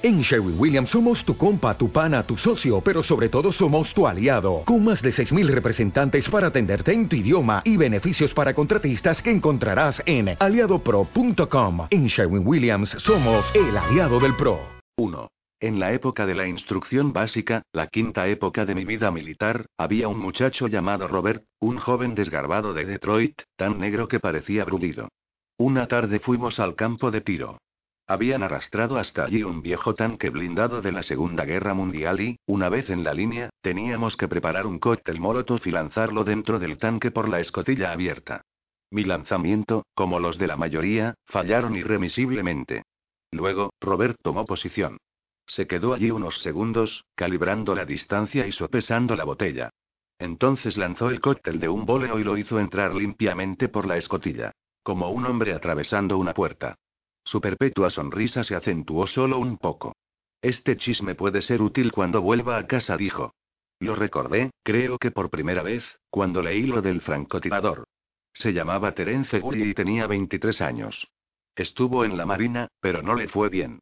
En Sherwin Williams somos tu compa, tu pana, tu socio, pero sobre todo somos tu aliado, con más de 6.000 representantes para atenderte en tu idioma y beneficios para contratistas que encontrarás en aliadopro.com. En Sherwin Williams somos el aliado del PRO. 1. En la época de la instrucción básica, la quinta época de mi vida militar, había un muchacho llamado Robert, un joven desgarbado de Detroit, tan negro que parecía brulido. Una tarde fuimos al campo de tiro. Habían arrastrado hasta allí un viejo tanque blindado de la Segunda Guerra Mundial y, una vez en la línea, teníamos que preparar un cóctel molotov y lanzarlo dentro del tanque por la escotilla abierta. Mi lanzamiento, como los de la mayoría, fallaron irremisiblemente. Luego, Robert tomó posición. Se quedó allí unos segundos, calibrando la distancia y sopesando la botella. Entonces lanzó el cóctel de un boleo y lo hizo entrar limpiamente por la escotilla. Como un hombre atravesando una puerta. Su perpetua sonrisa se acentuó solo un poco. Este chisme puede ser útil cuando vuelva a casa, dijo. Lo recordé, creo que por primera vez, cuando leí lo del francotirador. Se llamaba Terence Gully y tenía 23 años. Estuvo en la marina, pero no le fue bien.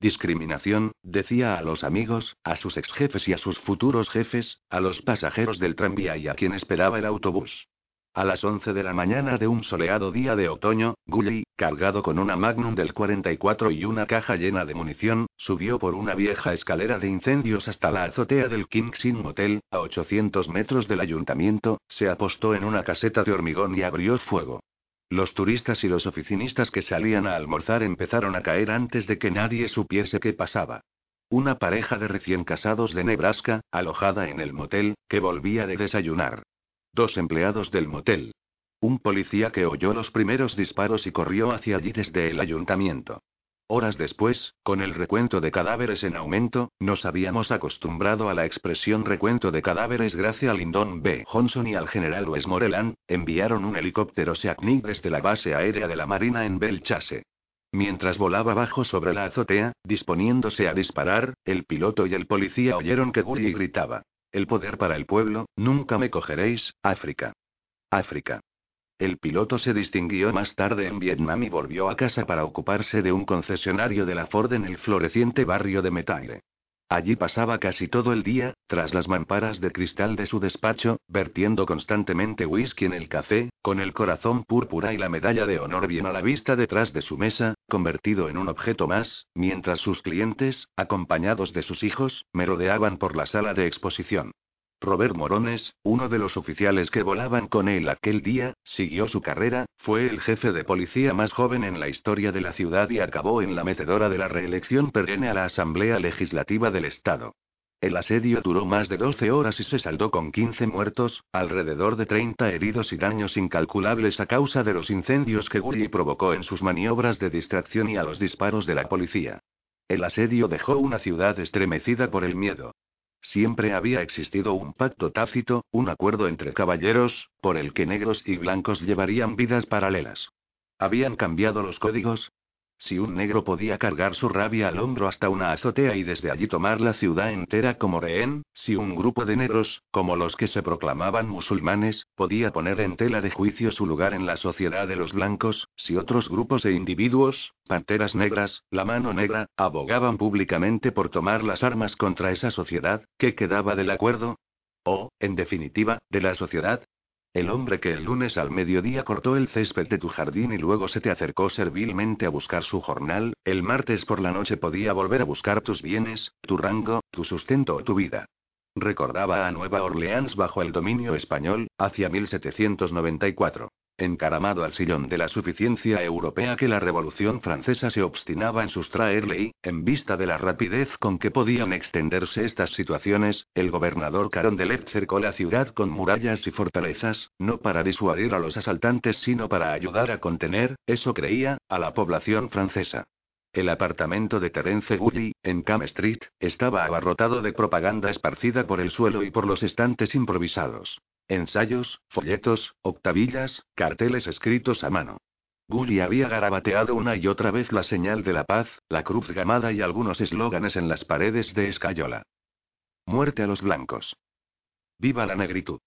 Discriminación, decía a los amigos, a sus ex jefes y a sus futuros jefes, a los pasajeros del tranvía y a quien esperaba el autobús. A las 11 de la mañana de un soleado día de otoño, Gully, cargado con una Magnum del 44 y una caja llena de munición, subió por una vieja escalera de incendios hasta la azotea del King's Inn Motel, a 800 metros del ayuntamiento, se apostó en una caseta de hormigón y abrió fuego. Los turistas y los oficinistas que salían a almorzar empezaron a caer antes de que nadie supiese qué pasaba. Una pareja de recién casados de Nebraska, alojada en el motel, que volvía de desayunar. Dos empleados del motel. Un policía que oyó los primeros disparos y corrió hacia allí desde el ayuntamiento. Horas después, con el recuento de cadáveres en aumento, nos habíamos acostumbrado a la expresión recuento de cadáveres gracias a Lyndon B. Johnson y al general Westmoreland, enviaron un helicóptero Seacnic desde la base aérea de la Marina en Belchase. Mientras volaba bajo sobre la azotea, disponiéndose a disparar, el piloto y el policía oyeron que Gully gritaba. El poder para el pueblo, nunca me cogeréis, África. África. El piloto se distinguió más tarde en Vietnam y volvió a casa para ocuparse de un concesionario de la Ford en el floreciente barrio de Metaire. Allí pasaba casi todo el día, tras las mamparas de cristal de su despacho, vertiendo constantemente whisky en el café, con el corazón púrpura y la medalla de honor bien a la vista detrás de su mesa, convertido en un objeto más, mientras sus clientes, acompañados de sus hijos, merodeaban por la sala de exposición. Robert Morones, uno de los oficiales que volaban con él aquel día, siguió su carrera, fue el jefe de policía más joven en la historia de la ciudad y acabó en la metedora de la reelección perenne a la Asamblea Legislativa del Estado. El asedio duró más de 12 horas y se saldó con 15 muertos, alrededor de 30 heridos y daños incalculables a causa de los incendios que Gully provocó en sus maniobras de distracción y a los disparos de la policía. El asedio dejó una ciudad estremecida por el miedo. Siempre había existido un pacto tácito, un acuerdo entre caballeros, por el que negros y blancos llevarían vidas paralelas. ¿Habían cambiado los códigos? Si un negro podía cargar su rabia al hombro hasta una azotea y desde allí tomar la ciudad entera como rehén, si un grupo de negros, como los que se proclamaban musulmanes, podía poner en tela de juicio su lugar en la sociedad de los blancos, si otros grupos de individuos, panteras negras, la mano negra, abogaban públicamente por tomar las armas contra esa sociedad, ¿qué quedaba del acuerdo? O, en definitiva, de la sociedad, el hombre que el lunes al mediodía cortó el césped de tu jardín y luego se te acercó servilmente a buscar su jornal, el martes por la noche podía volver a buscar tus bienes, tu rango, tu sustento o tu vida. Recordaba a Nueva Orleans bajo el dominio español, hacia 1794 encaramado al sillón de la suficiencia europea que la Revolución Francesa se obstinaba en sustraerle y, en vista de la rapidez con que podían extenderse estas situaciones, el gobernador Carondelet cercó la ciudad con murallas y fortalezas, no para disuadir a los asaltantes sino para ayudar a contener, eso creía, a la población francesa. El apartamento de Terence Gully, en Cam Street, estaba abarrotado de propaganda esparcida por el suelo y por los estantes improvisados. Ensayos, folletos, octavillas, carteles escritos a mano. Gully había garabateado una y otra vez la señal de la paz, la cruz gamada y algunos eslóganes en las paredes de Escayola. Muerte a los blancos. Viva la negritud.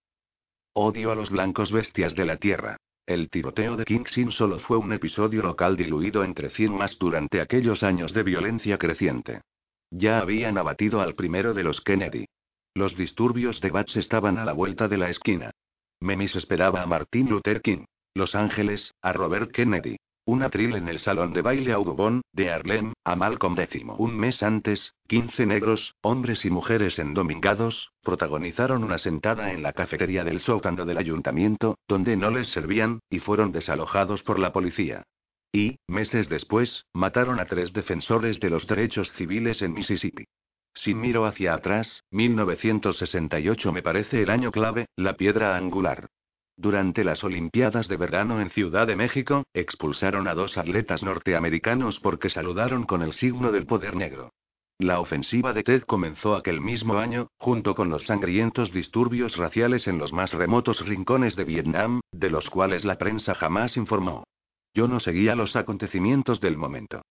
Odio a los blancos bestias de la tierra. El tiroteo de Kingston solo fue un episodio local diluido entre cien más durante aquellos años de violencia creciente. Ya habían abatido al primero de los Kennedy. Los disturbios de Bats estaban a la vuelta de la esquina. Memis esperaba a Martin Luther King. Los Ángeles, a Robert Kennedy. Un atril en el salón de baile Audubon, de Harlem, a Malcolm X. Un mes antes, 15 negros, hombres y mujeres endomingados, protagonizaron una sentada en la cafetería del sótano del ayuntamiento, donde no les servían, y fueron desalojados por la policía. Y, meses después, mataron a tres defensores de los derechos civiles en Mississippi. Si miro hacia atrás, 1968 me parece el año clave, la piedra angular. Durante las Olimpiadas de verano en Ciudad de México, expulsaron a dos atletas norteamericanos porque saludaron con el signo del poder negro. La ofensiva de Ted comenzó aquel mismo año, junto con los sangrientos disturbios raciales en los más remotos rincones de Vietnam, de los cuales la prensa jamás informó. Yo no seguía los acontecimientos del momento.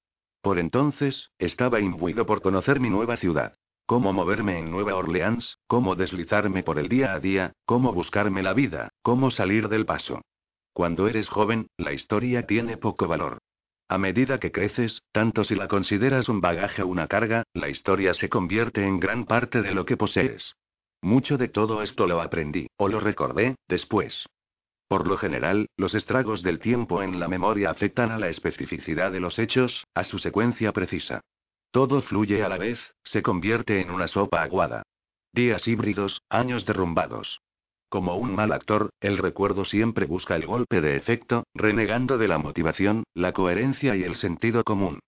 Por entonces, estaba imbuido por conocer mi nueva ciudad. Cómo moverme en Nueva Orleans, cómo deslizarme por el día a día, cómo buscarme la vida, cómo salir del paso. Cuando eres joven, la historia tiene poco valor. A medida que creces, tanto si la consideras un bagaje o una carga, la historia se convierte en gran parte de lo que posees. Mucho de todo esto lo aprendí, o lo recordé, después. Por lo general, los estragos del tiempo en la memoria afectan a la especificidad de los hechos, a su secuencia precisa. Todo fluye a la vez, se convierte en una sopa aguada. Días híbridos, años derrumbados. Como un mal actor, el recuerdo siempre busca el golpe de efecto, renegando de la motivación, la coherencia y el sentido común.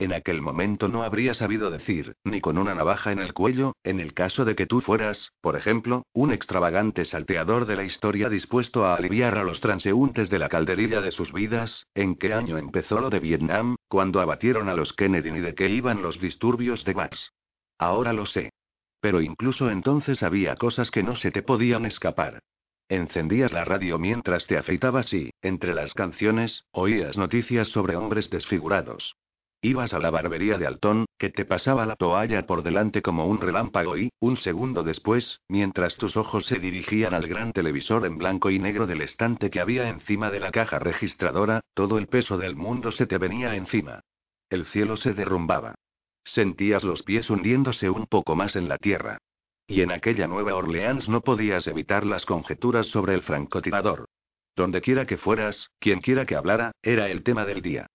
En aquel momento no habría sabido decir, ni con una navaja en el cuello, en el caso de que tú fueras, por ejemplo, un extravagante salteador de la historia dispuesto a aliviar a los transeúntes de la calderilla de sus vidas, en qué año empezó lo de Vietnam, cuando abatieron a los Kennedy y de qué iban los disturbios de Watts. Ahora lo sé. Pero incluso entonces había cosas que no se te podían escapar. Encendías la radio mientras te afeitabas y, entre las canciones, oías noticias sobre hombres desfigurados. Ibas a la barbería de Altón, que te pasaba la toalla por delante como un relámpago y, un segundo después, mientras tus ojos se dirigían al gran televisor en blanco y negro del estante que había encima de la caja registradora, todo el peso del mundo se te venía encima. El cielo se derrumbaba. Sentías los pies hundiéndose un poco más en la tierra. Y en aquella Nueva Orleans no podías evitar las conjeturas sobre el francotirador. Donde quiera que fueras, quien quiera que hablara, era el tema del día.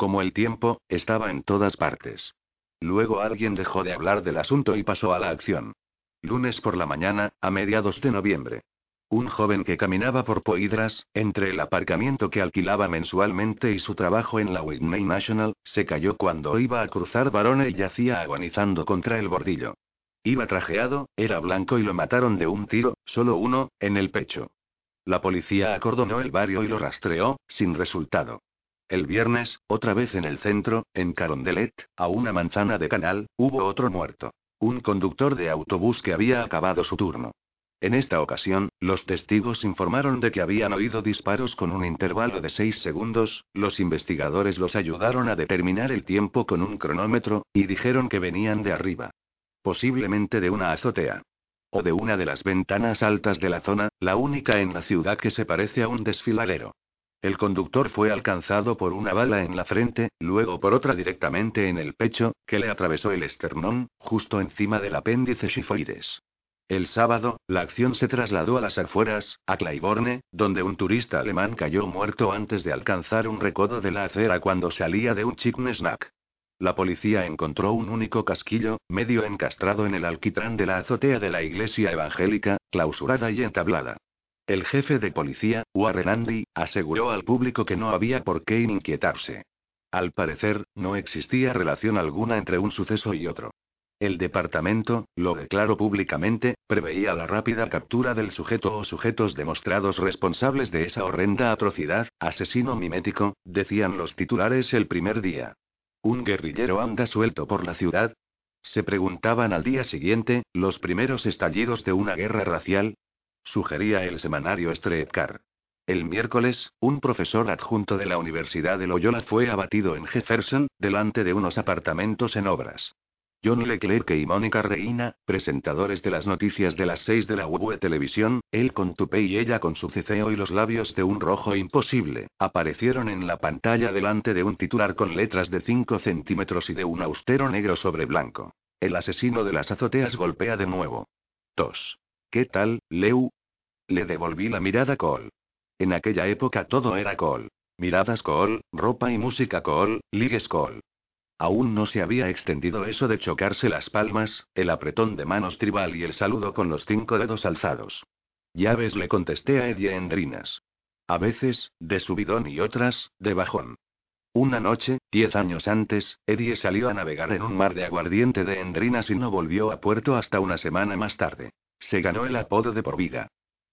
Como el tiempo, estaba en todas partes. Luego alguien dejó de hablar del asunto y pasó a la acción. Lunes por la mañana, a mediados de noviembre. Un joven que caminaba por Poidras, entre el aparcamiento que alquilaba mensualmente y su trabajo en la Whitney National, se cayó cuando iba a cruzar Barone y yacía agonizando contra el bordillo. Iba trajeado, era blanco y lo mataron de un tiro, solo uno, en el pecho. La policía acordonó el barrio y lo rastreó, sin resultado. El viernes, otra vez en el centro, en Carondelet, a una manzana de canal, hubo otro muerto. Un conductor de autobús que había acabado su turno. En esta ocasión, los testigos informaron de que habían oído disparos con un intervalo de seis segundos, los investigadores los ayudaron a determinar el tiempo con un cronómetro, y dijeron que venían de arriba. Posiblemente de una azotea. O de una de las ventanas altas de la zona, la única en la ciudad que se parece a un desfiladero. El conductor fue alcanzado por una bala en la frente, luego por otra directamente en el pecho, que le atravesó el esternón, justo encima del apéndice shifoides. El sábado, la acción se trasladó a las afueras, a Claiborne, donde un turista alemán cayó muerto antes de alcanzar un recodo de la acera cuando salía de un chicken snack. La policía encontró un único casquillo, medio encastrado en el alquitrán de la azotea de la iglesia evangélica, clausurada y entablada. El jefe de policía, Warren Andy, aseguró al público que no había por qué inquietarse. Al parecer, no existía relación alguna entre un suceso y otro. El departamento, lo declaró públicamente, preveía la rápida captura del sujeto o sujetos demostrados responsables de esa horrenda atrocidad, asesino mimético, decían los titulares el primer día. ¿Un guerrillero anda suelto por la ciudad? Se preguntaban al día siguiente, los primeros estallidos de una guerra racial, sugería el semanario Streetcar. El miércoles, un profesor adjunto de la Universidad de Loyola fue abatido en Jefferson, delante de unos apartamentos en obras. John Leclerc y Mónica Reina, presentadores de las noticias de las 6 de la UE Televisión, él con tupe y ella con su ceceo y los labios de un rojo imposible, aparecieron en la pantalla delante de un titular con letras de 5 centímetros y de un austero negro sobre blanco. El asesino de las azoteas golpea de nuevo. Tos. ¿Qué tal, Leu? Le devolví la mirada Cole. En aquella época todo era Cole. Miradas Cole, ropa y música Cole, ligues Cole. Aún no se había extendido eso de chocarse las palmas, el apretón de manos tribal y el saludo con los cinco dedos alzados. Ya ves, le contesté a Eddie Endrinas. A veces, de subidón y otras, de bajón. Una noche, diez años antes, Eddie salió a navegar en un mar de aguardiente de Endrinas y no volvió a puerto hasta una semana más tarde. Se ganó el apodo de por vida.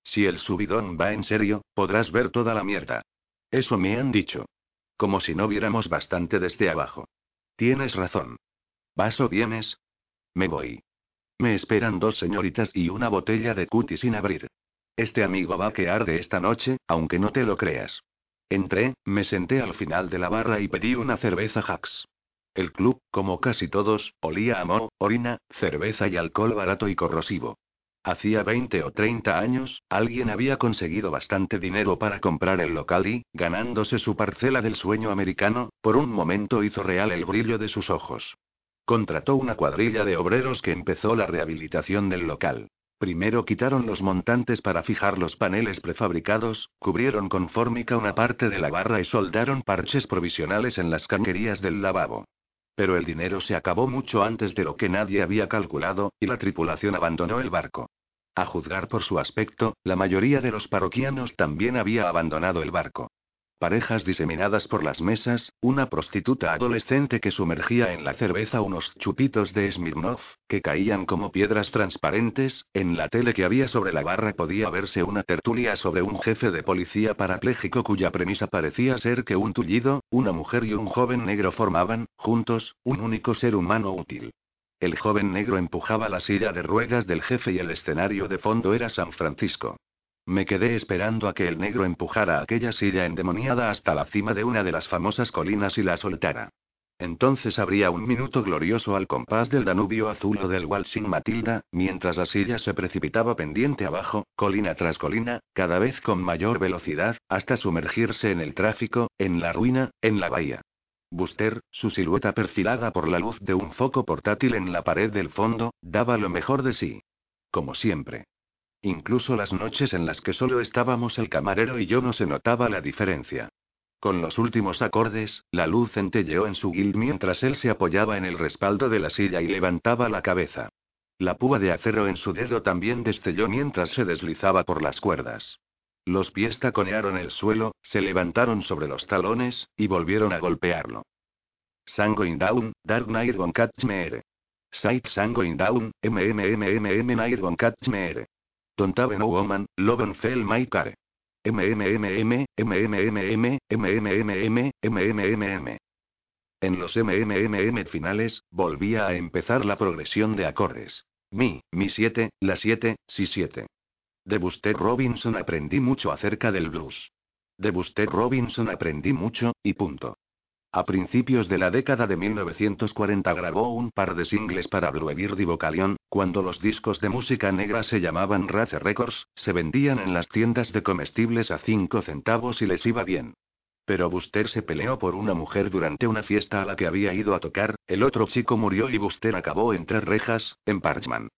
Si el subidón va en serio, podrás ver toda la mierda. Eso me han dicho. Como si no viéramos bastante desde abajo. Tienes razón. ¿Vas o vienes? Me voy. Me esperan dos señoritas y una botella de cuti sin abrir. Este amigo va a quedar de esta noche, aunque no te lo creas. Entré, me senté al final de la barra y pedí una cerveza Hacks. El club, como casi todos, olía a moho, orina, cerveza y alcohol barato y corrosivo. Hacía 20 o 30 años, alguien había conseguido bastante dinero para comprar el local y, ganándose su parcela del sueño americano, por un momento hizo real el brillo de sus ojos. Contrató una cuadrilla de obreros que empezó la rehabilitación del local. Primero quitaron los montantes para fijar los paneles prefabricados, cubrieron con fórmica una parte de la barra y soldaron parches provisionales en las cañerías del lavabo. Pero el dinero se acabó mucho antes de lo que nadie había calculado, y la tripulación abandonó el barco. A juzgar por su aspecto, la mayoría de los parroquianos también había abandonado el barco. Parejas diseminadas por las mesas, una prostituta adolescente que sumergía en la cerveza unos chupitos de Smirnov, que caían como piedras transparentes, en la tele que había sobre la barra podía verse una tertulia sobre un jefe de policía parapléjico cuya premisa parecía ser que un tullido, una mujer y un joven negro formaban, juntos, un único ser humano útil. El joven negro empujaba la silla de ruedas del jefe y el escenario de fondo era San Francisco. Me quedé esperando a que el negro empujara aquella silla endemoniada hasta la cima de una de las famosas colinas y la soltara. Entonces habría un minuto glorioso al compás del Danubio azul o del Walsing Matilda, mientras la silla se precipitaba pendiente abajo, colina tras colina, cada vez con mayor velocidad, hasta sumergirse en el tráfico, en la ruina, en la bahía. Buster, su silueta perfilada por la luz de un foco portátil en la pared del fondo, daba lo mejor de sí. Como siempre. Incluso las noches en las que solo estábamos el camarero y yo no se notaba la diferencia. Con los últimos acordes, la luz centelleó en su guild mientras él se apoyaba en el respaldo de la silla y levantaba la cabeza. La púa de acero en su dedo también destelló mientras se deslizaba por las cuerdas. Los pies taconearon el suelo, se levantaron sobre los talones, y volvieron a golpearlo. Sangoin down, Dark Night Gon Catch Me Sight Sangoin down, MMMMM Night Gon Catch Me Don't have no woman, love fell my care. MMMM, MMMM, MMMM, MMMM. En los MMMM finales, volvía a empezar la progresión de acordes. Mi, mi 7, la 7, si 7. De Buster Robinson aprendí mucho acerca del blues. De Buster Robinson aprendí mucho, y punto. A principios de la década de 1940 grabó un par de singles para Bluebird y Vocalion, cuando los discos de música negra se llamaban Race Records, se vendían en las tiendas de comestibles a 5 centavos y les iba bien. Pero Buster se peleó por una mujer durante una fiesta a la que había ido a tocar, el otro chico murió y Buster acabó entre rejas, en Parchman.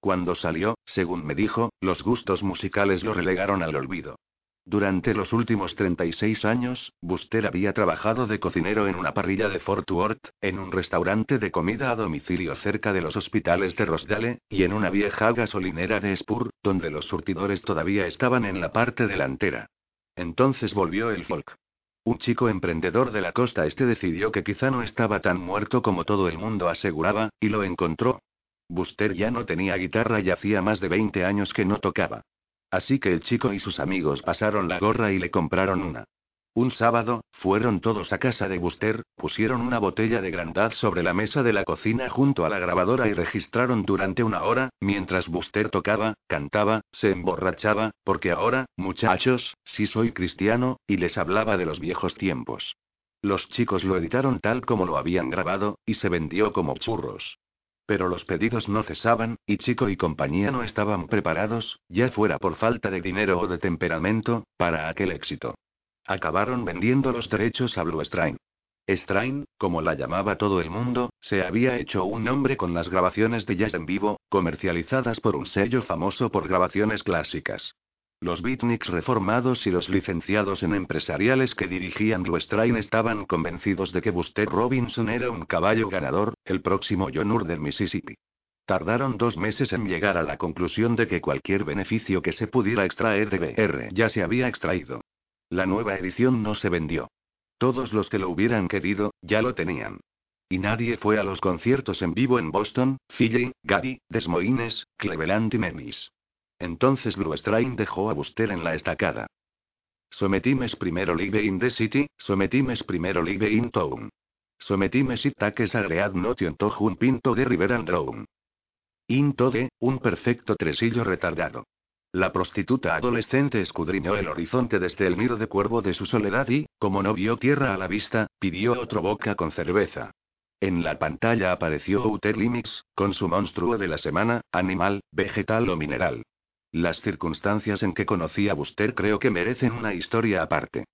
Cuando salió, según me dijo, los gustos musicales lo relegaron al olvido. Durante los últimos 36 años, Buster había trabajado de cocinero en una parrilla de Fort Worth, en un restaurante de comida a domicilio cerca de los hospitales de Rosdale, y en una vieja gasolinera de Spur, donde los surtidores todavía estaban en la parte delantera. Entonces volvió el folk. Un chico emprendedor de la costa este decidió que quizá no estaba tan muerto como todo el mundo aseguraba, y lo encontró, Buster ya no tenía guitarra y hacía más de 20 años que no tocaba. Así que el chico y sus amigos pasaron la gorra y le compraron una. Un sábado, fueron todos a casa de Buster, pusieron una botella de Grandad sobre la mesa de la cocina junto a la grabadora y registraron durante una hora, mientras Buster tocaba, cantaba, se emborrachaba, porque ahora, muchachos, sí soy cristiano, y les hablaba de los viejos tiempos. Los chicos lo editaron tal como lo habían grabado, y se vendió como churros. Pero los pedidos no cesaban, y Chico y compañía no estaban preparados, ya fuera por falta de dinero o de temperamento, para aquel éxito. Acabaron vendiendo los derechos a Blue Strain. Strain, como la llamaba todo el mundo, se había hecho un nombre con las grabaciones de jazz en vivo, comercializadas por un sello famoso por grabaciones clásicas. Los beatniks reformados y los licenciados en empresariales que dirigían Strain estaban convencidos de que Buster Robinson era un caballo ganador, el próximo John del Mississippi. Tardaron dos meses en llegar a la conclusión de que cualquier beneficio que se pudiera extraer de BR ya se había extraído. La nueva edición no se vendió. Todos los que lo hubieran querido, ya lo tenían. Y nadie fue a los conciertos en vivo en Boston, Philly, Gary, Des Moines, Cleveland y Memphis. Entonces Strain dejó a Buster en la estacada. Sometimes primero live in the city, sometimes primero live in town. Sometimes it takes agread notion to un pinto de river and drown. Into de, un perfecto tresillo retardado. La prostituta adolescente escudriñó el horizonte desde el nido de cuervo de su soledad y, como no vio tierra a la vista, pidió otro boca con cerveza. En la pantalla apareció Outer Limits, con su monstruo de la semana, animal, vegetal o mineral. Las circunstancias en que conocí a Buster creo que merecen una historia aparte.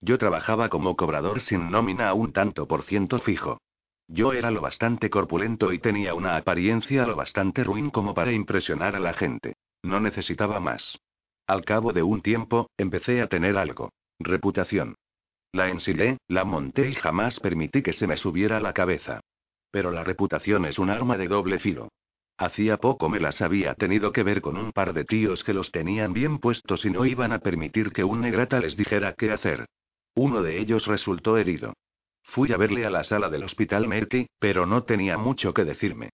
Yo trabajaba como cobrador sin nómina a un tanto por ciento fijo. Yo era lo bastante corpulento y tenía una apariencia lo bastante ruin como para impresionar a la gente. No necesitaba más. Al cabo de un tiempo, empecé a tener algo. Reputación. La ensilé, la monté y jamás permití que se me subiera a la cabeza. Pero la reputación es un arma de doble filo. Hacía poco me las había tenido que ver con un par de tíos que los tenían bien puestos y no iban a permitir que un negrata les dijera qué hacer. Uno de ellos resultó herido. Fui a verle a la sala del hospital Merky, pero no tenía mucho que decirme.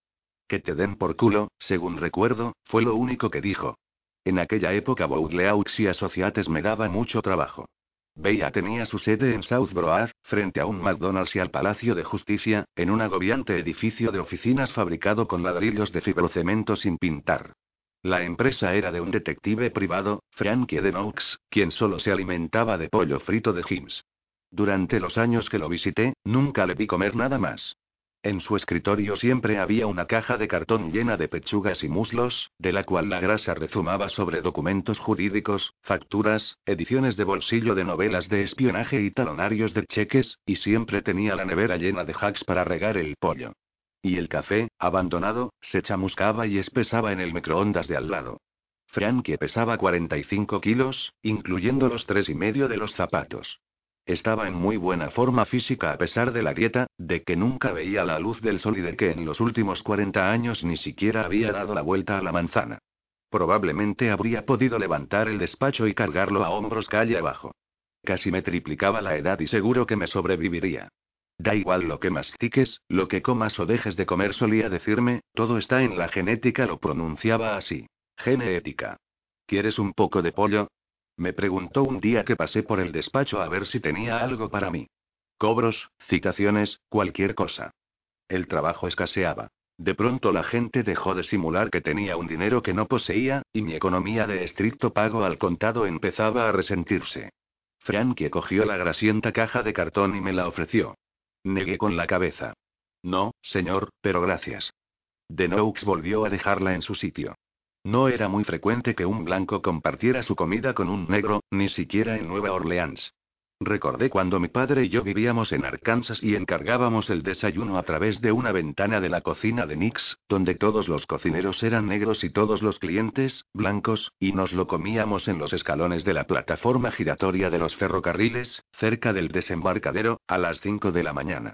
Que te den por culo, según recuerdo, fue lo único que dijo. En aquella época Boudleaux y Associates me daba mucho trabajo. Bella tenía su sede en South Broad, frente a un McDonald's y al Palacio de Justicia, en un agobiante edificio de oficinas fabricado con ladrillos de fibrocemento sin pintar. La empresa era de un detective privado, Frankie Denox, quien solo se alimentaba de pollo frito de Hims. Durante los años que lo visité, nunca le vi comer nada más. En su escritorio siempre había una caja de cartón llena de pechugas y muslos, de la cual la grasa rezumaba sobre documentos jurídicos, facturas, ediciones de bolsillo de novelas de espionaje y talonarios de cheques, y siempre tenía la nevera llena de hacks para regar el pollo. Y el café, abandonado, se chamuscaba y espesaba en el microondas de al lado. Frankie pesaba 45 kilos, incluyendo los tres y medio de los zapatos. Estaba en muy buena forma física a pesar de la dieta, de que nunca veía la luz del sol y de que en los últimos 40 años ni siquiera había dado la vuelta a la manzana. Probablemente habría podido levantar el despacho y cargarlo a hombros calle abajo. Casi me triplicaba la edad y seguro que me sobreviviría. Da igual lo que mastiques, lo que comas o dejes de comer, solía decirme, todo está en la genética, lo pronunciaba así. Genética. ¿Quieres un poco de pollo? Me preguntó un día que pasé por el despacho a ver si tenía algo para mí. Cobros, citaciones, cualquier cosa. El trabajo escaseaba. De pronto la gente dejó de simular que tenía un dinero que no poseía, y mi economía de estricto pago al contado empezaba a resentirse. Frankie cogió la grasienta caja de cartón y me la ofreció. Negué con la cabeza. No, señor, pero gracias. Denoux volvió a dejarla en su sitio. No era muy frecuente que un blanco compartiera su comida con un negro, ni siquiera en Nueva Orleans. Recordé cuando mi padre y yo vivíamos en Arkansas y encargábamos el desayuno a través de una ventana de la cocina de Nix, donde todos los cocineros eran negros y todos los clientes, blancos, y nos lo comíamos en los escalones de la plataforma giratoria de los ferrocarriles, cerca del desembarcadero, a las 5 de la mañana.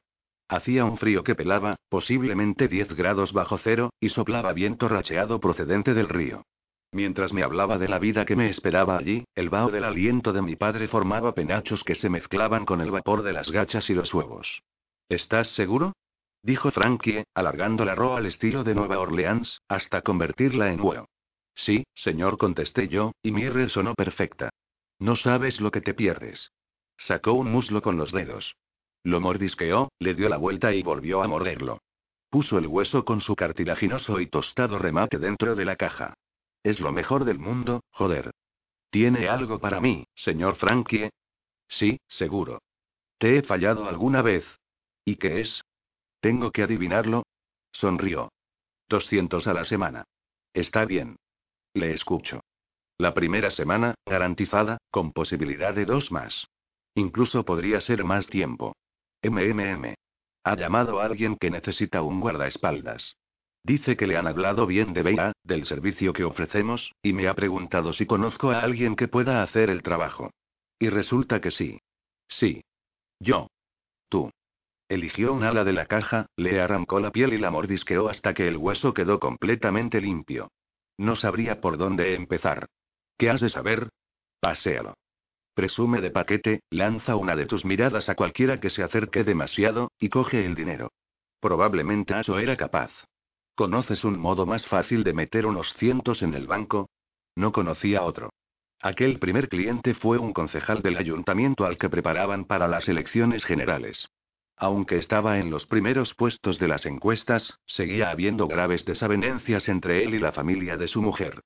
Hacía un frío que pelaba, posiblemente 10 grados bajo cero, y soplaba viento racheado procedente del río. Mientras me hablaba de la vida que me esperaba allí, el vaho del aliento de mi padre formaba penachos que se mezclaban con el vapor de las gachas y los huevos. ¿Estás seguro? dijo Frankie, alargando la roa al estilo de Nueva Orleans, hasta convertirla en huevo. Sí, señor, contesté yo, y mi sonó perfecta. No sabes lo que te pierdes. Sacó un muslo con los dedos. Lo mordisqueó, le dio la vuelta y volvió a morderlo. Puso el hueso con su cartilaginoso y tostado remate dentro de la caja. Es lo mejor del mundo, joder. ¿Tiene algo para mí, señor Frankie? Sí, seguro. ¿Te he fallado alguna vez? ¿Y qué es? ¿Tengo que adivinarlo? Sonrió. 200 a la semana. Está bien. Le escucho. La primera semana, garantizada, con posibilidad de dos más. Incluso podría ser más tiempo. MMM. Ha llamado a alguien que necesita un guardaespaldas. Dice que le han hablado bien de Bea, del servicio que ofrecemos, y me ha preguntado si conozco a alguien que pueda hacer el trabajo. Y resulta que sí. Sí. Yo. Tú. Eligió un ala de la caja, le arrancó la piel y la mordisqueó hasta que el hueso quedó completamente limpio. No sabría por dónde empezar. ¿Qué has de saber? Paséalo. Presume de paquete, lanza una de tus miradas a cualquiera que se acerque demasiado, y coge el dinero. Probablemente eso era capaz. ¿Conoces un modo más fácil de meter unos cientos en el banco? No conocía otro. Aquel primer cliente fue un concejal del ayuntamiento al que preparaban para las elecciones generales. Aunque estaba en los primeros puestos de las encuestas, seguía habiendo graves desavenencias entre él y la familia de su mujer.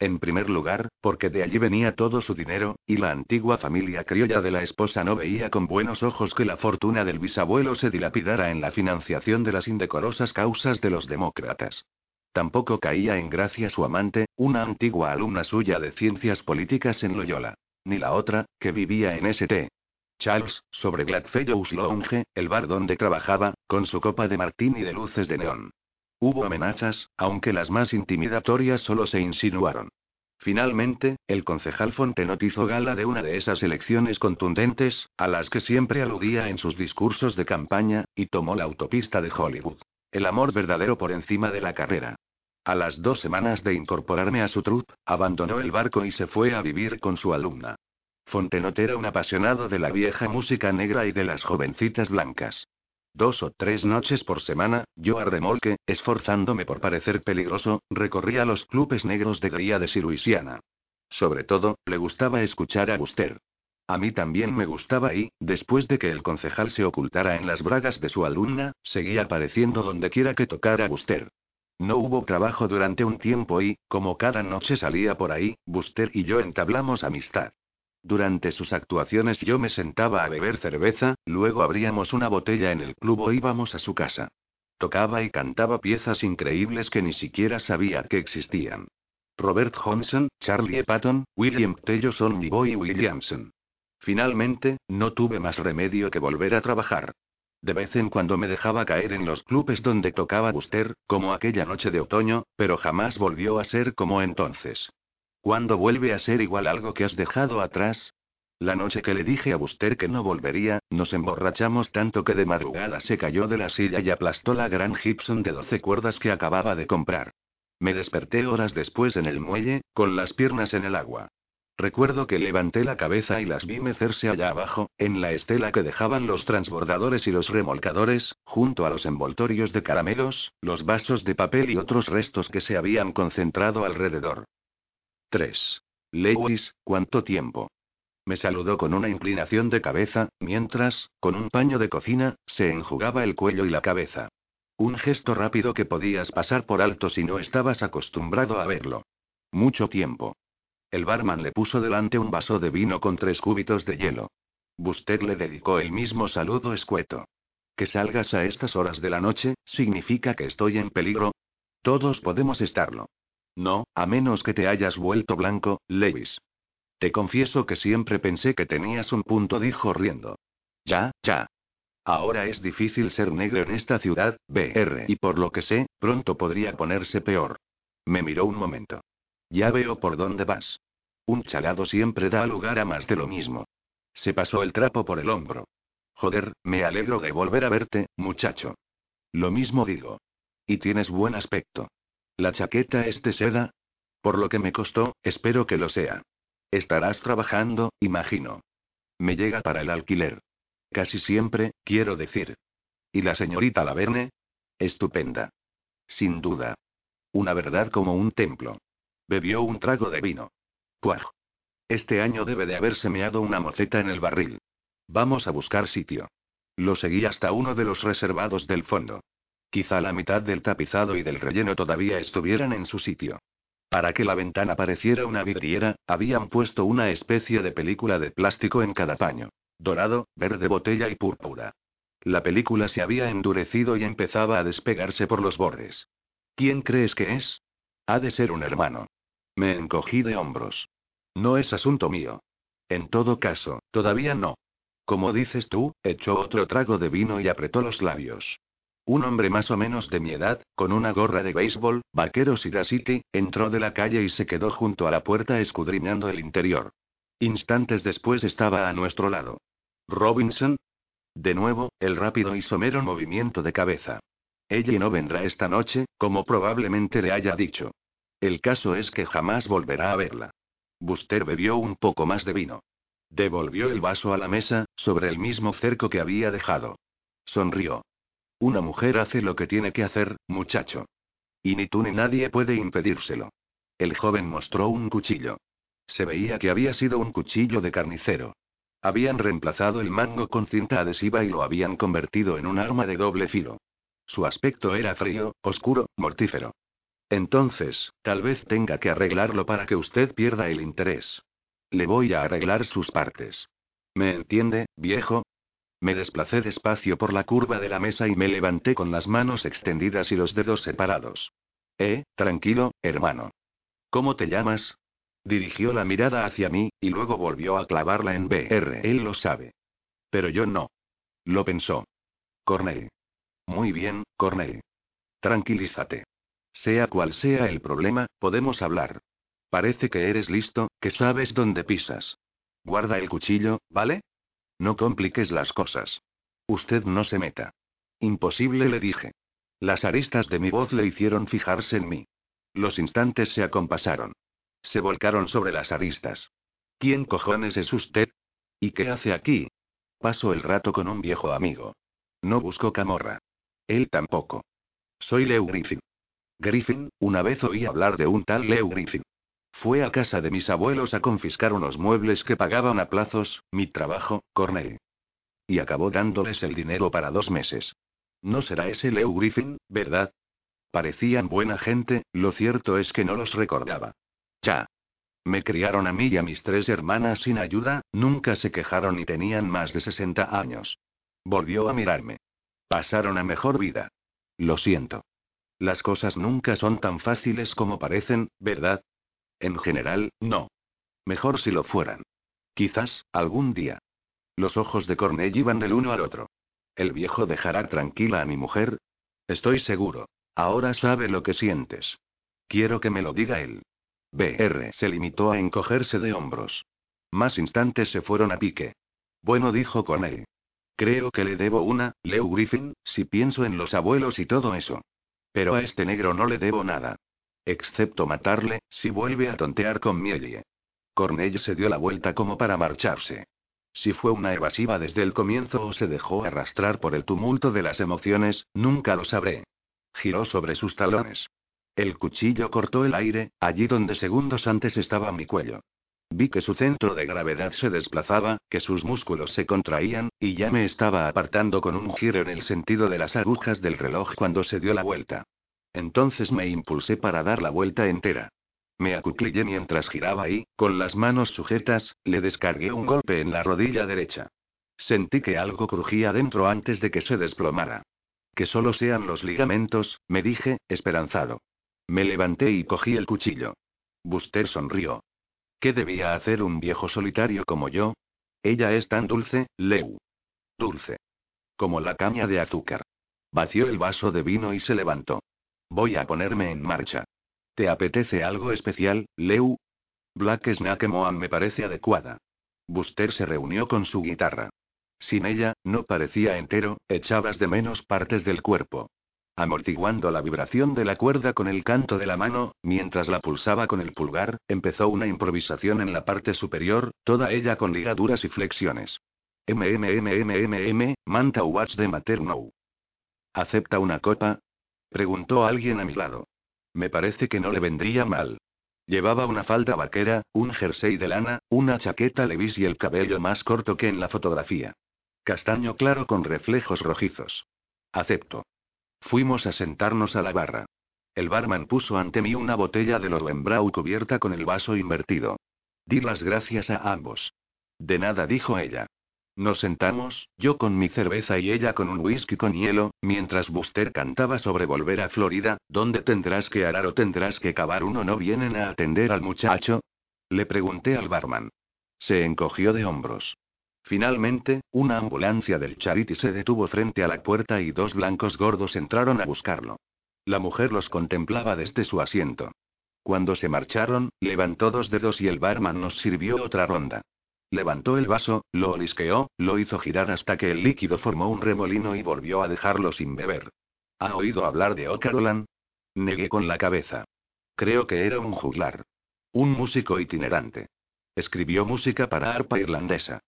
En primer lugar, porque de allí venía todo su dinero, y la antigua familia criolla de la esposa no veía con buenos ojos que la fortuna del bisabuelo se dilapidara en la financiación de las indecorosas causas de los demócratas. Tampoco caía en gracia su amante, una antigua alumna suya de ciencias políticas en Loyola. Ni la otra, que vivía en St. Charles, sobre Gladfellows Lounge, el bar donde trabajaba, con su copa de martín y de luces de neón. Hubo amenazas, aunque las más intimidatorias solo se insinuaron. Finalmente, el concejal Fontenot hizo gala de una de esas elecciones contundentes, a las que siempre aludía en sus discursos de campaña, y tomó la autopista de Hollywood. El amor verdadero por encima de la carrera. A las dos semanas de incorporarme a su troupe, abandonó el barco y se fue a vivir con su alumna. Fontenot era un apasionado de la vieja música negra y de las jovencitas blancas. Dos o tres noches por semana, yo a remolque, esforzándome por parecer peligroso, recorría los clubes negros de Gría de Luisiana. Sobre todo, le gustaba escuchar a Buster. A mí también me gustaba y, después de que el concejal se ocultara en las bragas de su alumna, seguía apareciendo donde quiera que tocara Buster. No hubo trabajo durante un tiempo y, como cada noche salía por ahí, Buster y yo entablamos amistad. Durante sus actuaciones yo me sentaba a beber cerveza, luego abríamos una botella en el club o íbamos a su casa. Tocaba y cantaba piezas increíbles que ni siquiera sabía que existían. Robert Johnson, Charlie Patton, William Tellison y Boy Williamson. Finalmente, no tuve más remedio que volver a trabajar. De vez en cuando me dejaba caer en los clubes donde tocaba Buster, como aquella noche de otoño, pero jamás volvió a ser como entonces. ¿Cuándo vuelve a ser igual algo que has dejado atrás? La noche que le dije a Buster que no volvería, nos emborrachamos tanto que de madrugada se cayó de la silla y aplastó la gran Gibson de 12 cuerdas que acababa de comprar. Me desperté horas después en el muelle, con las piernas en el agua. Recuerdo que levanté la cabeza y las vi mecerse allá abajo, en la estela que dejaban los transbordadores y los remolcadores, junto a los envoltorios de caramelos, los vasos de papel y otros restos que se habían concentrado alrededor. 3. Lewis, ¿cuánto tiempo? Me saludó con una inclinación de cabeza, mientras, con un paño de cocina, se enjugaba el cuello y la cabeza. Un gesto rápido que podías pasar por alto si no estabas acostumbrado a verlo. Mucho tiempo. El barman le puso delante un vaso de vino con tres cúbitos de hielo. Buster le dedicó el mismo saludo escueto. Que salgas a estas horas de la noche, significa que estoy en peligro. Todos podemos estarlo. No, a menos que te hayas vuelto blanco, Lewis. Te confieso que siempre pensé que tenías un punto, dijo riendo. Ya, ya. Ahora es difícil ser negro en esta ciudad, BR, y por lo que sé, pronto podría ponerse peor. Me miró un momento. Ya veo por dónde vas. Un chalado siempre da lugar a más de lo mismo. Se pasó el trapo por el hombro. Joder, me alegro de volver a verte, muchacho. Lo mismo digo. Y tienes buen aspecto. ¿La chaqueta es de seda? Por lo que me costó, espero que lo sea. Estarás trabajando, imagino. Me llega para el alquiler. Casi siempre, quiero decir. ¿Y la señorita Laverne? Estupenda. Sin duda. Una verdad como un templo. Bebió un trago de vino. Puaj. Este año debe de haberse meado una moceta en el barril. Vamos a buscar sitio. Lo seguí hasta uno de los reservados del fondo. Quizá la mitad del tapizado y del relleno todavía estuvieran en su sitio. Para que la ventana pareciera una vidriera, habían puesto una especie de película de plástico en cada paño. Dorado, verde botella y púrpura. La película se había endurecido y empezaba a despegarse por los bordes. ¿Quién crees que es? Ha de ser un hermano. Me encogí de hombros. No es asunto mío. En todo caso, todavía no. Como dices tú, echó otro trago de vino y apretó los labios. Un hombre más o menos de mi edad, con una gorra de béisbol, vaqueros y City, entró de la calle y se quedó junto a la puerta escudriñando el interior. Instantes después estaba a nuestro lado. Robinson. De nuevo, el rápido y somero movimiento de cabeza. Ella no vendrá esta noche, como probablemente le haya dicho. El caso es que jamás volverá a verla. Buster bebió un poco más de vino. Devolvió el vaso a la mesa, sobre el mismo cerco que había dejado. Sonrió. Una mujer hace lo que tiene que hacer, muchacho. Y ni tú ni nadie puede impedírselo. El joven mostró un cuchillo. Se veía que había sido un cuchillo de carnicero. Habían reemplazado el mango con cinta adhesiva y lo habían convertido en un arma de doble filo. Su aspecto era frío, oscuro, mortífero. Entonces, tal vez tenga que arreglarlo para que usted pierda el interés. Le voy a arreglar sus partes. ¿Me entiende, viejo? Me desplacé despacio por la curva de la mesa y me levanté con las manos extendidas y los dedos separados. Eh, tranquilo, hermano. ¿Cómo te llamas? Dirigió la mirada hacia mí, y luego volvió a clavarla en BR. Él lo sabe. Pero yo no. Lo pensó. Cornell. Muy bien, Cornell. Tranquilízate. Sea cual sea el problema, podemos hablar. Parece que eres listo, que sabes dónde pisas. Guarda el cuchillo, ¿vale? No compliques las cosas. Usted no se meta. Imposible, le dije. Las aristas de mi voz le hicieron fijarse en mí. Los instantes se acompasaron. Se volcaron sobre las aristas. ¿Quién cojones es usted? ¿Y qué hace aquí? Paso el rato con un viejo amigo. No busco camorra. Él tampoco. Soy Leo Griffin. Griffin, una vez oí hablar de un tal Leo Griffin. Fue a casa de mis abuelos a confiscar unos muebles que pagaban a plazos, mi trabajo, Cornell. Y acabó dándoles el dinero para dos meses. No será ese Leo Griffin, ¿verdad? Parecían buena gente, lo cierto es que no los recordaba. Ya. Me criaron a mí y a mis tres hermanas sin ayuda, nunca se quejaron y tenían más de 60 años. Volvió a mirarme. Pasaron a mejor vida. Lo siento. Las cosas nunca son tan fáciles como parecen, ¿verdad? En general, no. Mejor si lo fueran. Quizás, algún día. Los ojos de Cornell iban del uno al otro. ¿El viejo dejará tranquila a mi mujer? Estoy seguro. Ahora sabe lo que sientes. Quiero que me lo diga él. BR se limitó a encogerse de hombros. Más instantes se fueron a pique. Bueno, dijo Cornell. Creo que le debo una, Leo Griffin, si pienso en los abuelos y todo eso. Pero a este negro no le debo nada. Excepto matarle, si vuelve a tontear con Mielie. Cornell se dio la vuelta como para marcharse. Si fue una evasiva desde el comienzo o se dejó arrastrar por el tumulto de las emociones, nunca lo sabré. Giró sobre sus talones. El cuchillo cortó el aire, allí donde segundos antes estaba mi cuello. Vi que su centro de gravedad se desplazaba, que sus músculos se contraían, y ya me estaba apartando con un giro en el sentido de las agujas del reloj cuando se dio la vuelta. Entonces me impulsé para dar la vuelta entera. Me acuclillé mientras giraba y, con las manos sujetas, le descargué un golpe en la rodilla derecha. Sentí que algo crujía dentro antes de que se desplomara. Que solo sean los ligamentos, me dije, esperanzado. Me levanté y cogí el cuchillo. Buster sonrió. ¿Qué debía hacer un viejo solitario como yo? Ella es tan dulce, Leu. Dulce. Como la caña de azúcar. Vació el vaso de vino y se levantó. Voy a ponerme en marcha. ¿Te apetece algo especial, Leu? Black Snake Moan me parece adecuada. Buster se reunió con su guitarra. Sin ella, no parecía entero, echabas de menos partes del cuerpo amortiguando la vibración de la cuerda con el canto de la mano, mientras la pulsaba con el pulgar, empezó una improvisación en la parte superior, toda ella con ligaduras y flexiones. MMMMMM, Manta Watch de Materno. ¿Acepta una copa? Preguntó alguien a mi lado. Me parece que no le vendría mal. Llevaba una falda vaquera, un jersey de lana, una chaqueta levis y el cabello más corto que en la fotografía. Castaño claro con reflejos rojizos. Acepto. Fuimos a sentarnos a la barra. El barman puso ante mí una botella de Lowenbrau cubierta con el vaso invertido. Di las gracias a ambos. De nada, dijo ella. Nos sentamos, yo con mi cerveza y ella con un whisky con hielo, mientras Buster cantaba sobre volver a Florida, ¿dónde tendrás que arar o tendrás que cavar uno no vienen a atender al muchacho? Le pregunté al barman. Se encogió de hombros. Finalmente, una ambulancia del Charity se detuvo frente a la puerta y dos blancos gordos entraron a buscarlo. La mujer los contemplaba desde su asiento. Cuando se marcharon, levantó dos dedos y el barman nos sirvió otra ronda. Levantó el vaso, lo olisqueó, lo hizo girar hasta que el líquido formó un remolino y volvió a dejarlo sin beber. ¿Ha oído hablar de O'Carolan? Negué con la cabeza. Creo que era un juglar. Un músico itinerante. Escribió música para arpa irlandesa.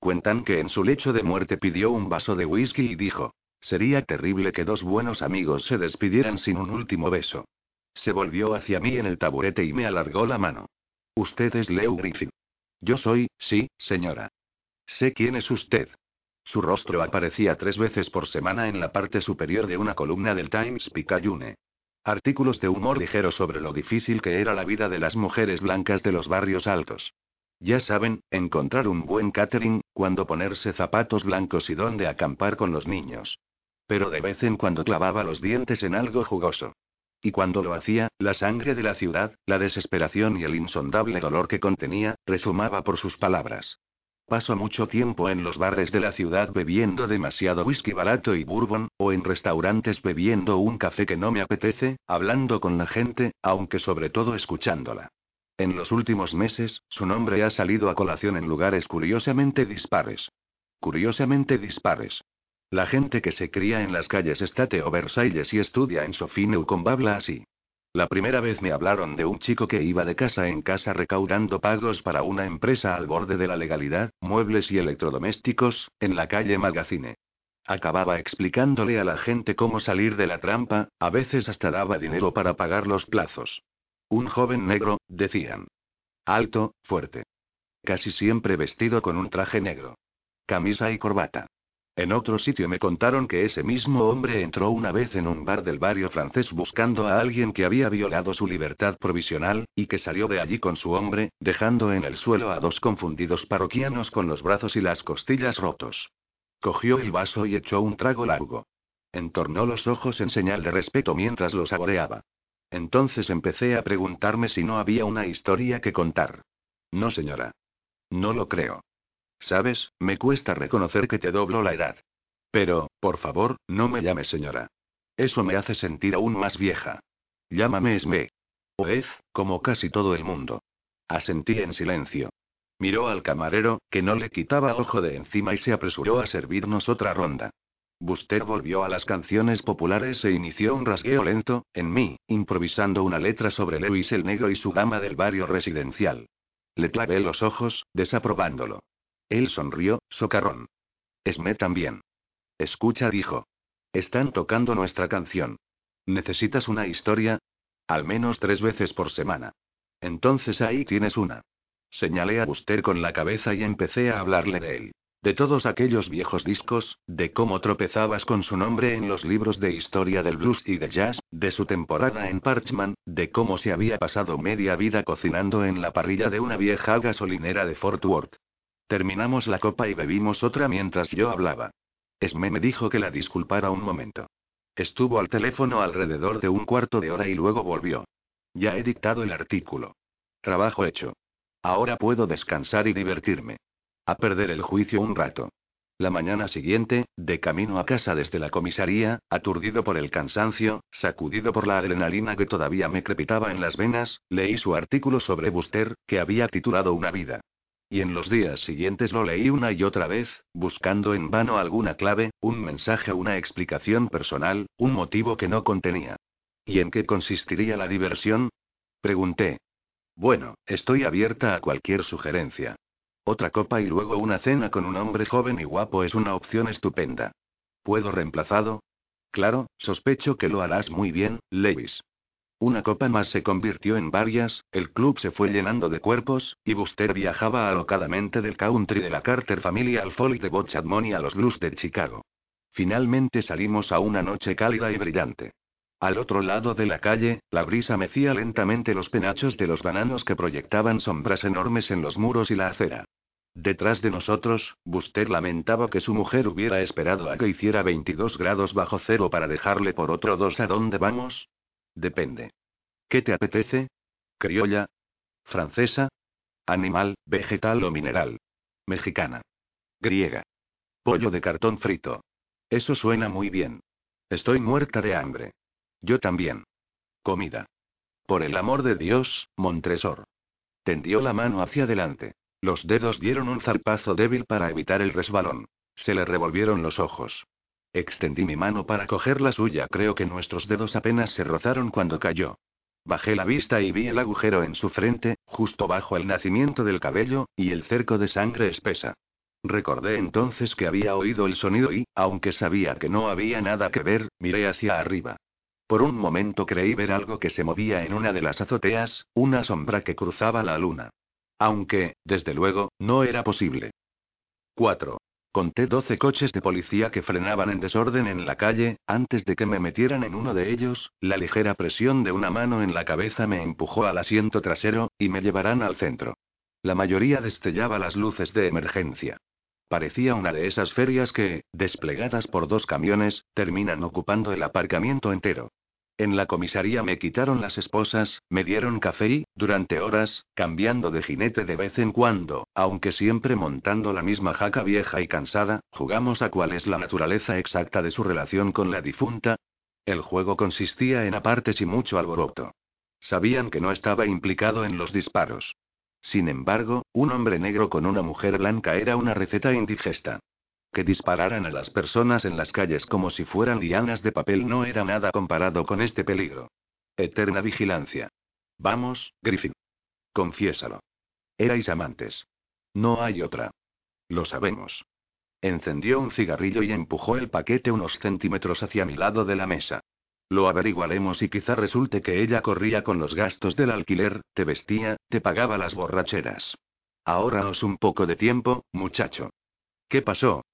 Cuentan que en su lecho de muerte pidió un vaso de whisky y dijo, sería terrible que dos buenos amigos se despidieran sin un último beso. Se volvió hacia mí en el taburete y me alargó la mano. Usted es Leo Griffin. Yo soy, sí, señora. Sé quién es usted. Su rostro aparecía tres veces por semana en la parte superior de una columna del Times Picayune. Artículos de humor ligero sobre lo difícil que era la vida de las mujeres blancas de los barrios altos. Ya saben, encontrar un buen catering, cuando ponerse zapatos blancos y dónde acampar con los niños. Pero de vez en cuando clavaba los dientes en algo jugoso. Y cuando lo hacía, la sangre de la ciudad, la desesperación y el insondable dolor que contenía, rezumaba por sus palabras. Paso mucho tiempo en los bares de la ciudad bebiendo demasiado whisky barato y bourbon, o en restaurantes bebiendo un café que no me apetece, hablando con la gente, aunque sobre todo escuchándola. En los últimos meses, su nombre ha salido a colación en lugares curiosamente dispares. Curiosamente dispares. La gente que se cría en las calles State o Versailles y estudia en Sophie Newcomb habla así. La primera vez me hablaron de un chico que iba de casa en casa recaudando pagos para una empresa al borde de la legalidad, muebles y electrodomésticos, en la calle Magazine. Acababa explicándole a la gente cómo salir de la trampa, a veces hasta daba dinero para pagar los plazos. Un joven negro, decían. Alto, fuerte. Casi siempre vestido con un traje negro. Camisa y corbata. En otro sitio me contaron que ese mismo hombre entró una vez en un bar del barrio francés buscando a alguien que había violado su libertad provisional, y que salió de allí con su hombre, dejando en el suelo a dos confundidos parroquianos con los brazos y las costillas rotos. Cogió el vaso y echó un trago largo. Entornó los ojos en señal de respeto mientras lo saboreaba. Entonces empecé a preguntarme si no había una historia que contar. No, señora. No lo creo. Sabes, me cuesta reconocer que te doblo la edad. Pero, por favor, no me llames señora. Eso me hace sentir aún más vieja. Llámame Esme. O Ez, como casi todo el mundo. Asentí en silencio. Miró al camarero, que no le quitaba ojo de encima y se apresuró a servirnos otra ronda. Buster volvió a las canciones populares e inició un rasgueo lento, en mí, improvisando una letra sobre Lewis el Negro y su dama del barrio residencial. Le clavé los ojos, desaprobándolo. Él sonrió, socarrón. Esme también. Escucha, dijo. Están tocando nuestra canción. ¿Necesitas una historia? Al menos tres veces por semana. Entonces ahí tienes una. Señalé a Buster con la cabeza y empecé a hablarle de él. De todos aquellos viejos discos, de cómo tropezabas con su nombre en los libros de historia del blues y de jazz, de su temporada en Parchman, de cómo se había pasado media vida cocinando en la parrilla de una vieja gasolinera de Fort Worth. Terminamos la copa y bebimos otra mientras yo hablaba. Esme me dijo que la disculpara un momento. Estuvo al teléfono alrededor de un cuarto de hora y luego volvió. Ya he dictado el artículo. Trabajo hecho. Ahora puedo descansar y divertirme. A perder el juicio un rato. La mañana siguiente, de camino a casa desde la comisaría, aturdido por el cansancio, sacudido por la adrenalina que todavía me crepitaba en las venas, leí su artículo sobre Buster, que había titulado Una vida. Y en los días siguientes lo leí una y otra vez, buscando en vano alguna clave, un mensaje, una explicación personal, un motivo que no contenía. ¿Y en qué consistiría la diversión? Pregunté. Bueno, estoy abierta a cualquier sugerencia. Otra copa y luego una cena con un hombre joven y guapo es una opción estupenda. ¿Puedo reemplazado? Claro, sospecho que lo harás muy bien, Lewis. Una copa más se convirtió en varias, el club se fue llenando de cuerpos, y Buster viajaba alocadamente del country de la Carter Family al folk de Botchadmon y a los blues de Chicago. Finalmente salimos a una noche cálida y brillante. Al otro lado de la calle, la brisa mecía lentamente los penachos de los bananos que proyectaban sombras enormes en los muros y la acera. Detrás de nosotros, Buster lamentaba que su mujer hubiera esperado a que hiciera 22 grados bajo cero para dejarle por otro dos. ¿A dónde vamos? Depende. ¿Qué te apetece? ¿Criolla? ¿Francesa? ¿Animal, vegetal o mineral? Mexicana. Griega. Pollo de cartón frito. Eso suena muy bien. Estoy muerta de hambre. Yo también. Comida. Por el amor de Dios, Montresor. Tendió la mano hacia adelante. Los dedos dieron un zarpazo débil para evitar el resbalón. Se le revolvieron los ojos. Extendí mi mano para coger la suya. Creo que nuestros dedos apenas se rozaron cuando cayó. Bajé la vista y vi el agujero en su frente, justo bajo el nacimiento del cabello, y el cerco de sangre espesa. Recordé entonces que había oído el sonido y, aunque sabía que no había nada que ver, miré hacia arriba. Por un momento creí ver algo que se movía en una de las azoteas, una sombra que cruzaba la luna. Aunque, desde luego, no era posible. 4. Conté doce coches de policía que frenaban en desorden en la calle, antes de que me metieran en uno de ellos, la ligera presión de una mano en la cabeza me empujó al asiento trasero, y me llevarán al centro. La mayoría destellaba las luces de emergencia. Parecía una de esas ferias que, desplegadas por dos camiones, terminan ocupando el aparcamiento entero. En la comisaría me quitaron las esposas, me dieron café y, durante horas, cambiando de jinete de vez en cuando, aunque siempre montando la misma jaca vieja y cansada, jugamos a cuál es la naturaleza exacta de su relación con la difunta. El juego consistía en apartes y mucho alboroto. Sabían que no estaba implicado en los disparos. Sin embargo, un hombre negro con una mujer blanca era una receta indigesta. Que dispararan a las personas en las calles como si fueran dianas de papel no era nada comparado con este peligro. Eterna vigilancia. Vamos, Griffin. Confiésalo. Erais amantes. No hay otra. Lo sabemos. Encendió un cigarrillo y empujó el paquete unos centímetros hacia mi lado de la mesa. Lo averiguaremos y quizá resulte que ella corría con los gastos del alquiler, te vestía, te pagaba las borracheras. os un poco de tiempo, muchacho. ¿Qué pasó?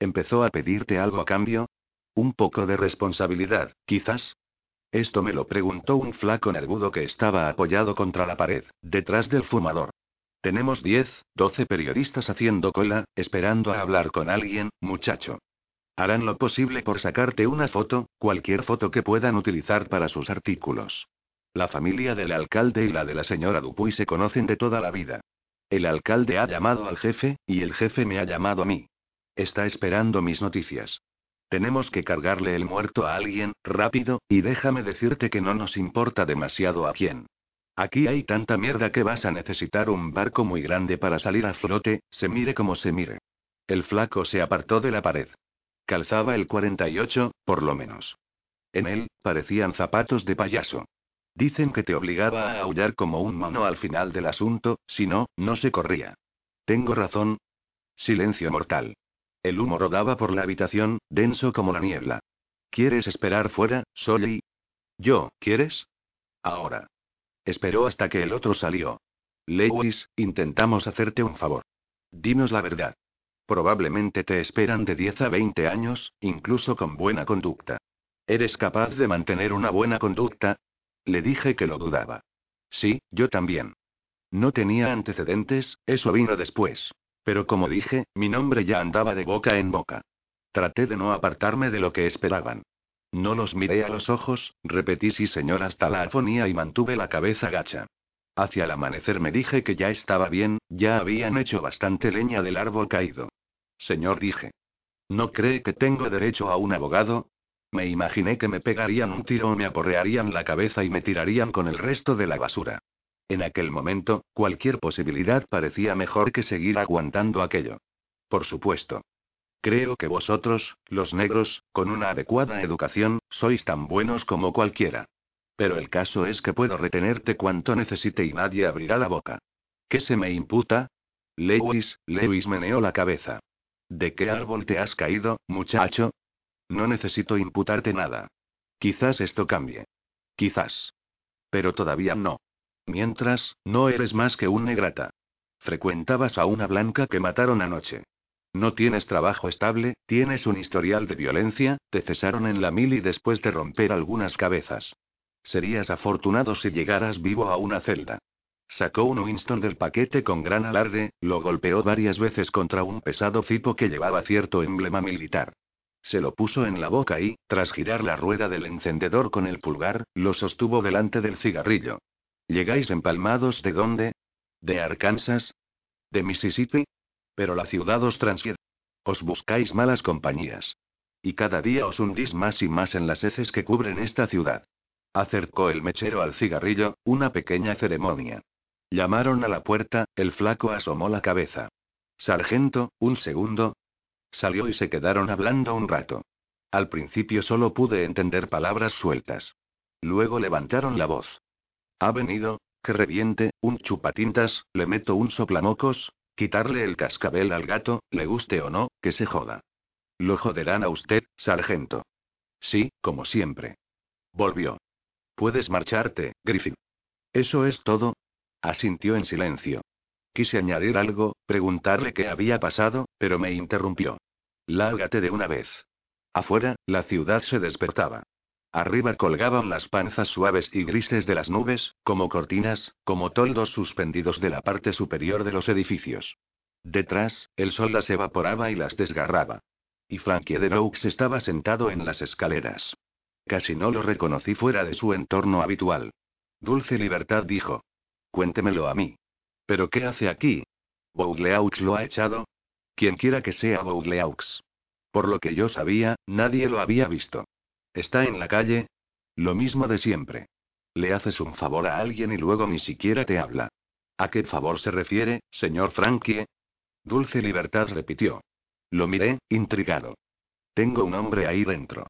¿Empezó a pedirte algo a cambio? Un poco de responsabilidad, quizás. Esto me lo preguntó un flaco nervudo que estaba apoyado contra la pared, detrás del fumador. Tenemos diez, doce periodistas haciendo cola, esperando a hablar con alguien, muchacho. Harán lo posible por sacarte una foto, cualquier foto que puedan utilizar para sus artículos. La familia del alcalde y la de la señora Dupuy se conocen de toda la vida. El alcalde ha llamado al jefe, y el jefe me ha llamado a mí. Está esperando mis noticias. Tenemos que cargarle el muerto a alguien, rápido, y déjame decirte que no nos importa demasiado a quién. Aquí hay tanta mierda que vas a necesitar un barco muy grande para salir a flote, se mire como se mire. El flaco se apartó de la pared. Calzaba el 48, por lo menos. En él, parecían zapatos de payaso. Dicen que te obligaba a aullar como un mono al final del asunto, si no, no se corría. ¿Tengo razón? Silencio mortal. El humo rodaba por la habitación, denso como la niebla. ¿Quieres esperar fuera, Solly? Yo, ¿quieres? Ahora. Esperó hasta que el otro salió. Lewis, intentamos hacerte un favor. Dinos la verdad. Probablemente te esperan de 10 a 20 años, incluso con buena conducta. ¿Eres capaz de mantener una buena conducta? Le dije que lo dudaba. Sí, yo también. No tenía antecedentes, eso vino después. Pero como dije, mi nombre ya andaba de boca en boca. Traté de no apartarme de lo que esperaban. No los miré a los ojos, repetí sí señor hasta la afonía y mantuve la cabeza gacha. Hacia el amanecer me dije que ya estaba bien, ya habían hecho bastante leña del árbol caído. Señor dije. ¿No cree que tengo derecho a un abogado? Me imaginé que me pegarían un tiro o me aporrearían la cabeza y me tirarían con el resto de la basura. En aquel momento, cualquier posibilidad parecía mejor que seguir aguantando aquello. Por supuesto. Creo que vosotros, los negros, con una adecuada educación, sois tan buenos como cualquiera. Pero el caso es que puedo retenerte cuanto necesite y nadie abrirá la boca. ¿Qué se me imputa? Lewis, Lewis meneó la cabeza. ¿De qué árbol te has caído, muchacho? No necesito imputarte nada. Quizás esto cambie. Quizás. Pero todavía no. Mientras, no eres más que un negrata. Frecuentabas a una blanca que mataron anoche. No tienes trabajo estable, tienes un historial de violencia, te cesaron en la mili después de romper algunas cabezas. Serías afortunado si llegaras vivo a una celda. Sacó un Winston del paquete con gran alarde, lo golpeó varias veces contra un pesado cipo que llevaba cierto emblema militar. Se lo puso en la boca y, tras girar la rueda del encendedor con el pulgar, lo sostuvo delante del cigarrillo. ¿Llegáis empalmados de dónde? ¿De Arkansas? ¿De Mississippi? Pero la ciudad os transfiere. Os buscáis malas compañías. Y cada día os hundís más y más en las heces que cubren esta ciudad. Acercó el mechero al cigarrillo, una pequeña ceremonia. Llamaron a la puerta, el flaco asomó la cabeza. Sargento, un segundo. Salió y se quedaron hablando un rato. Al principio solo pude entender palabras sueltas. Luego levantaron la voz. Ha venido, que reviente, un chupatintas, le meto un soplamocos, quitarle el cascabel al gato, le guste o no, que se joda. Lo joderán a usted, sargento. Sí, como siempre. Volvió. Puedes marcharte, Griffin. ¿Eso es todo? Asintió en silencio. Quise añadir algo, preguntarle qué había pasado, pero me interrumpió. Lárgate de una vez. Afuera, la ciudad se despertaba. Arriba colgaban las panzas suaves y grises de las nubes, como cortinas, como toldos suspendidos de la parte superior de los edificios. Detrás, el sol las evaporaba y las desgarraba. Y Frankie de Noux estaba sentado en las escaleras. Casi no lo reconocí fuera de su entorno habitual. Dulce libertad dijo. Cuéntemelo a mí. ¿Pero qué hace aquí? ¿Bougleaux lo ha echado? Quien quiera que sea Bougleaux. Por lo que yo sabía, nadie lo había visto. ¿Está en la calle? Lo mismo de siempre. Le haces un favor a alguien y luego ni siquiera te habla. ¿A qué favor se refiere, señor Frankie? Dulce Libertad repitió. Lo miré, intrigado. Tengo un hombre ahí dentro.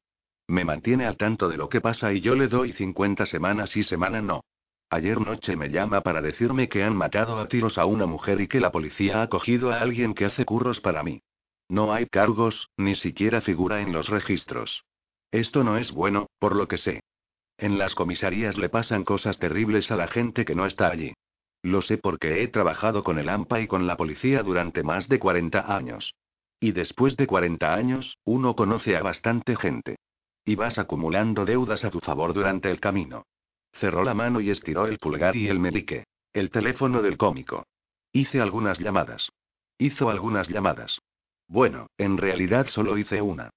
Me mantiene al tanto de lo que pasa y yo le doy 50 semanas y semana no. Ayer noche me llama para decirme que han matado a tiros a una mujer y que la policía ha cogido a alguien que hace curros para mí. No hay cargos, ni siquiera figura en los registros. Esto no es bueno, por lo que sé. En las comisarías le pasan cosas terribles a la gente que no está allí. Lo sé porque he trabajado con el AMPA y con la policía durante más de 40 años. Y después de 40 años, uno conoce a bastante gente. Y vas acumulando deudas a tu favor durante el camino. Cerró la mano y estiró el pulgar y el medique. El teléfono del cómico. Hice algunas llamadas. Hizo algunas llamadas. Bueno, en realidad solo hice una.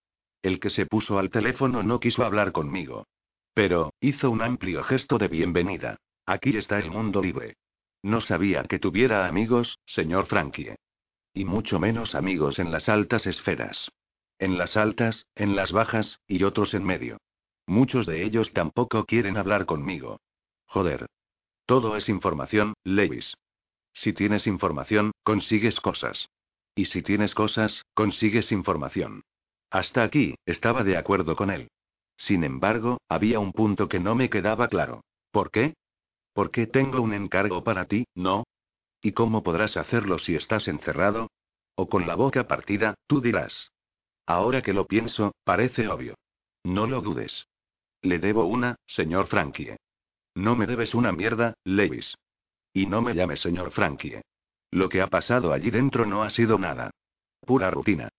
El que se puso al teléfono no quiso hablar conmigo. Pero, hizo un amplio gesto de bienvenida. Aquí está el mundo libre. No sabía que tuviera amigos, señor Frankie. Y mucho menos amigos en las altas esferas. En las altas, en las bajas, y otros en medio. Muchos de ellos tampoco quieren hablar conmigo. Joder. Todo es información, Lewis. Si tienes información, consigues cosas. Y si tienes cosas, consigues información. Hasta aquí, estaba de acuerdo con él. Sin embargo, había un punto que no me quedaba claro. ¿Por qué? Porque tengo un encargo para ti, ¿no? ¿Y cómo podrás hacerlo si estás encerrado? O con la boca partida, tú dirás. Ahora que lo pienso, parece obvio. No lo dudes. Le debo una, señor Frankie. No me debes una mierda, Lewis. Y no me llames señor Frankie. Lo que ha pasado allí dentro no ha sido nada. Pura rutina.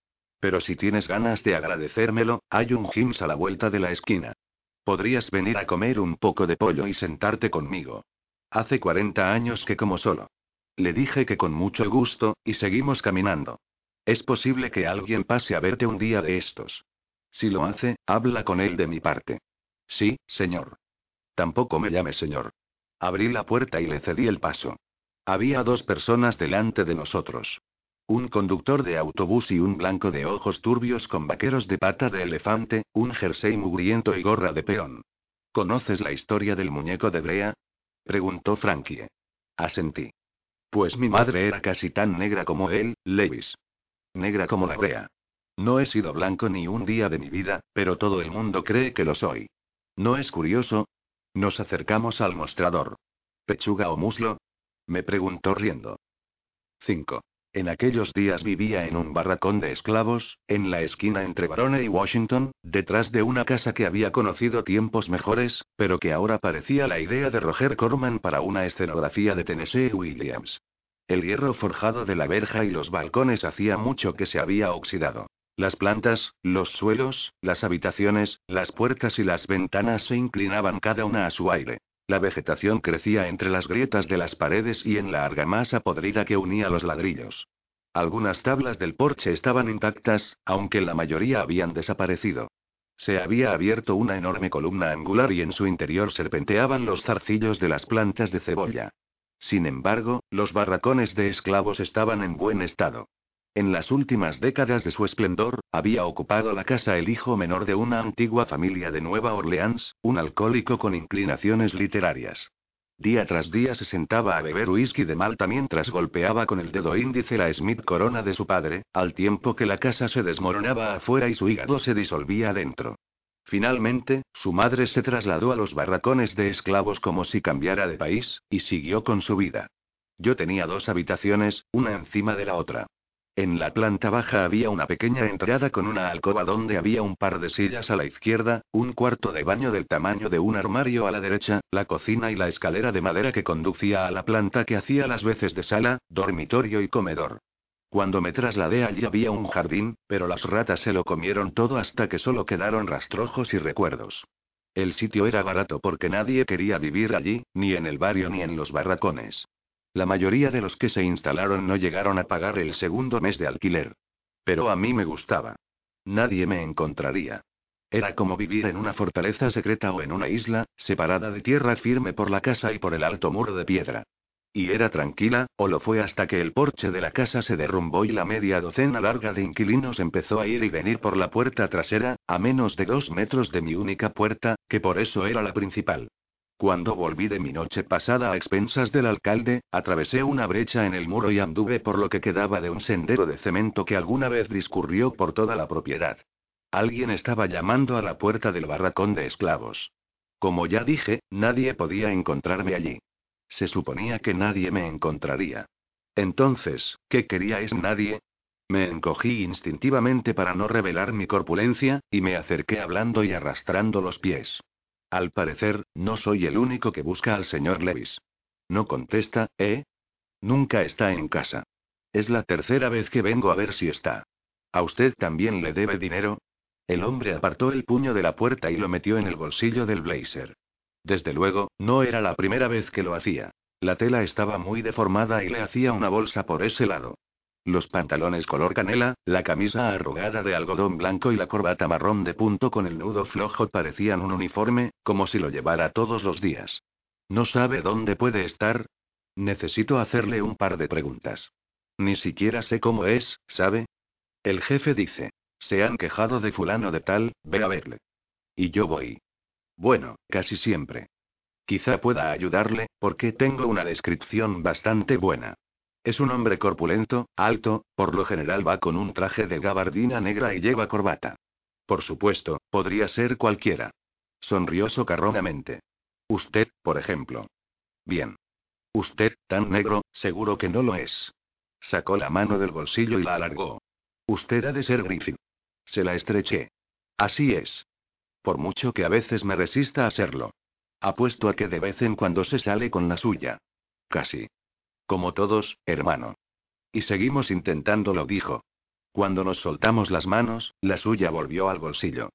Pero si tienes ganas de agradecérmelo, hay un Jims a la vuelta de la esquina. Podrías venir a comer un poco de pollo y sentarte conmigo. Hace 40 años que como solo. Le dije que con mucho gusto, y seguimos caminando. Es posible que alguien pase a verte un día de estos. Si lo hace, habla con él de mi parte. Sí, señor. Tampoco me llame señor. Abrí la puerta y le cedí el paso. Había dos personas delante de nosotros. Un conductor de autobús y un blanco de ojos turbios con vaqueros de pata de elefante, un jersey mugriento y gorra de peón. ¿Conoces la historia del muñeco de Brea? preguntó Frankie. Asentí. Pues mi madre era casi tan negra como él, Lewis. Negra como la Brea. No he sido blanco ni un día de mi vida, pero todo el mundo cree que lo soy. ¿No es curioso? Nos acercamos al mostrador. ¿Pechuga o muslo? Me preguntó riendo. 5. En aquellos días vivía en un barracón de esclavos, en la esquina entre Barone y Washington, detrás de una casa que había conocido tiempos mejores, pero que ahora parecía la idea de Roger Corman para una escenografía de Tennessee Williams. El hierro forjado de la verja y los balcones hacía mucho que se había oxidado. Las plantas, los suelos, las habitaciones, las puertas y las ventanas se inclinaban cada una a su aire. La vegetación crecía entre las grietas de las paredes y en la argamasa podrida que unía los ladrillos. Algunas tablas del porche estaban intactas, aunque la mayoría habían desaparecido. Se había abierto una enorme columna angular y en su interior serpenteaban los zarcillos de las plantas de cebolla. Sin embargo, los barracones de esclavos estaban en buen estado. En las últimas décadas de su esplendor, había ocupado la casa el hijo menor de una antigua familia de Nueva Orleans, un alcohólico con inclinaciones literarias. Día tras día se sentaba a beber whisky de Malta mientras golpeaba con el dedo índice la Smith Corona de su padre, al tiempo que la casa se desmoronaba afuera y su hígado se disolvía adentro. Finalmente, su madre se trasladó a los barracones de esclavos como si cambiara de país, y siguió con su vida. Yo tenía dos habitaciones, una encima de la otra. En la planta baja había una pequeña entrada con una alcoba donde había un par de sillas a la izquierda, un cuarto de baño del tamaño de un armario a la derecha, la cocina y la escalera de madera que conducía a la planta que hacía las veces de sala, dormitorio y comedor. Cuando me trasladé allí había un jardín, pero las ratas se lo comieron todo hasta que solo quedaron rastrojos y recuerdos. El sitio era barato porque nadie quería vivir allí, ni en el barrio ni en los barracones. La mayoría de los que se instalaron no llegaron a pagar el segundo mes de alquiler. Pero a mí me gustaba. Nadie me encontraría. Era como vivir en una fortaleza secreta o en una isla, separada de tierra firme por la casa y por el alto muro de piedra. Y era tranquila, o lo fue hasta que el porche de la casa se derrumbó y la media docena larga de inquilinos empezó a ir y venir por la puerta trasera, a menos de dos metros de mi única puerta, que por eso era la principal. Cuando volví de mi noche pasada a expensas del alcalde, atravesé una brecha en el muro y anduve por lo que quedaba de un sendero de cemento que alguna vez discurrió por toda la propiedad. Alguien estaba llamando a la puerta del barracón de esclavos. Como ya dije, nadie podía encontrarme allí. Se suponía que nadie me encontraría. Entonces, ¿qué queríais nadie? Me encogí instintivamente para no revelar mi corpulencia, y me acerqué hablando y arrastrando los pies. Al parecer, no soy el único que busca al señor Levis. No contesta, ¿eh? Nunca está en casa. Es la tercera vez que vengo a ver si está. ¿A usted también le debe dinero? El hombre apartó el puño de la puerta y lo metió en el bolsillo del blazer. Desde luego, no era la primera vez que lo hacía. La tela estaba muy deformada y le hacía una bolsa por ese lado. Los pantalones color canela, la camisa arrugada de algodón blanco y la corbata marrón de punto con el nudo flojo parecían un uniforme, como si lo llevara todos los días. ¿No sabe dónde puede estar? Necesito hacerle un par de preguntas. Ni siquiera sé cómo es, ¿sabe? El jefe dice. Se han quejado de fulano de tal, ve a verle. Y yo voy. Bueno, casi siempre. Quizá pueda ayudarle, porque tengo una descripción bastante buena. Es un hombre corpulento, alto, por lo general va con un traje de gabardina negra y lleva corbata. Por supuesto, podría ser cualquiera. Sonrió socarronamente. Usted, por ejemplo. Bien. Usted, tan negro, seguro que no lo es. Sacó la mano del bolsillo y la alargó. Usted ha de ser Griffin. Se la estreché. Así es. Por mucho que a veces me resista a serlo. Apuesto a que de vez en cuando se sale con la suya. Casi. Como todos, hermano. Y seguimos intentándolo, dijo. Cuando nos soltamos las manos, la suya volvió al bolsillo.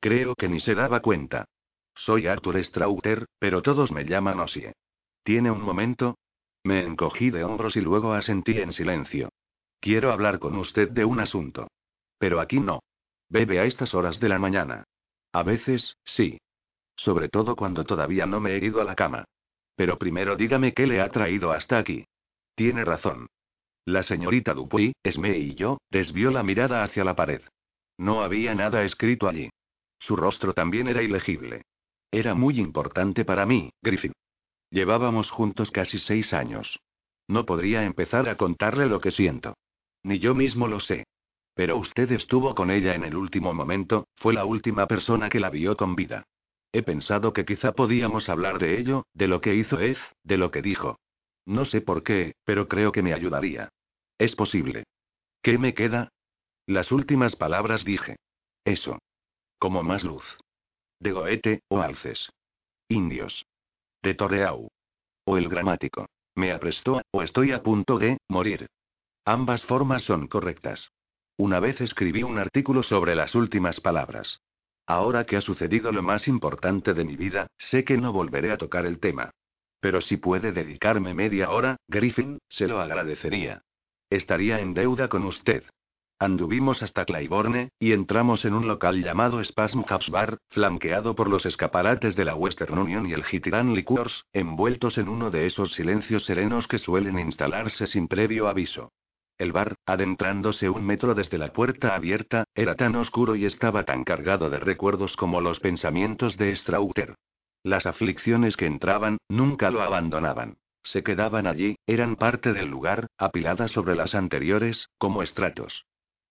Creo que ni se daba cuenta. Soy Arthur Strauter, pero todos me llaman Osie. ¿Tiene un momento? Me encogí de hombros y luego asentí en silencio. Quiero hablar con usted de un asunto. Pero aquí no. Bebe a estas horas de la mañana. A veces, sí. Sobre todo cuando todavía no me he ido a la cama. Pero primero dígame qué le ha traído hasta aquí. Tiene razón. La señorita Dupuy, Esme y yo, desvió la mirada hacia la pared. No había nada escrito allí. Su rostro también era ilegible. Era muy importante para mí, Griffin. Llevábamos juntos casi seis años. No podría empezar a contarle lo que siento. Ni yo mismo lo sé. Pero usted estuvo con ella en el último momento, fue la última persona que la vio con vida. He pensado que quizá podíamos hablar de ello, de lo que hizo Ed, de lo que dijo. No sé por qué, pero creo que me ayudaría. Es posible. ¿Qué me queda? Las últimas palabras dije. Eso. Como más luz. De Goethe, o Alces. Indios. De Torreau. O el gramático. Me aprestó, o estoy a punto de, morir. Ambas formas son correctas. Una vez escribí un artículo sobre las últimas palabras. Ahora que ha sucedido lo más importante de mi vida, sé que no volveré a tocar el tema. Pero si puede dedicarme media hora, Griffin, se lo agradecería. Estaría en deuda con usted. Anduvimos hasta Claiborne, y entramos en un local llamado Spasm Bar, flanqueado por los escaparates de la Western Union y el Gitiran Liquors, envueltos en uno de esos silencios serenos que suelen instalarse sin previo aviso. El bar, adentrándose un metro desde la puerta abierta, era tan oscuro y estaba tan cargado de recuerdos como los pensamientos de Strauter. Las aflicciones que entraban, nunca lo abandonaban. Se quedaban allí, eran parte del lugar, apiladas sobre las anteriores, como estratos.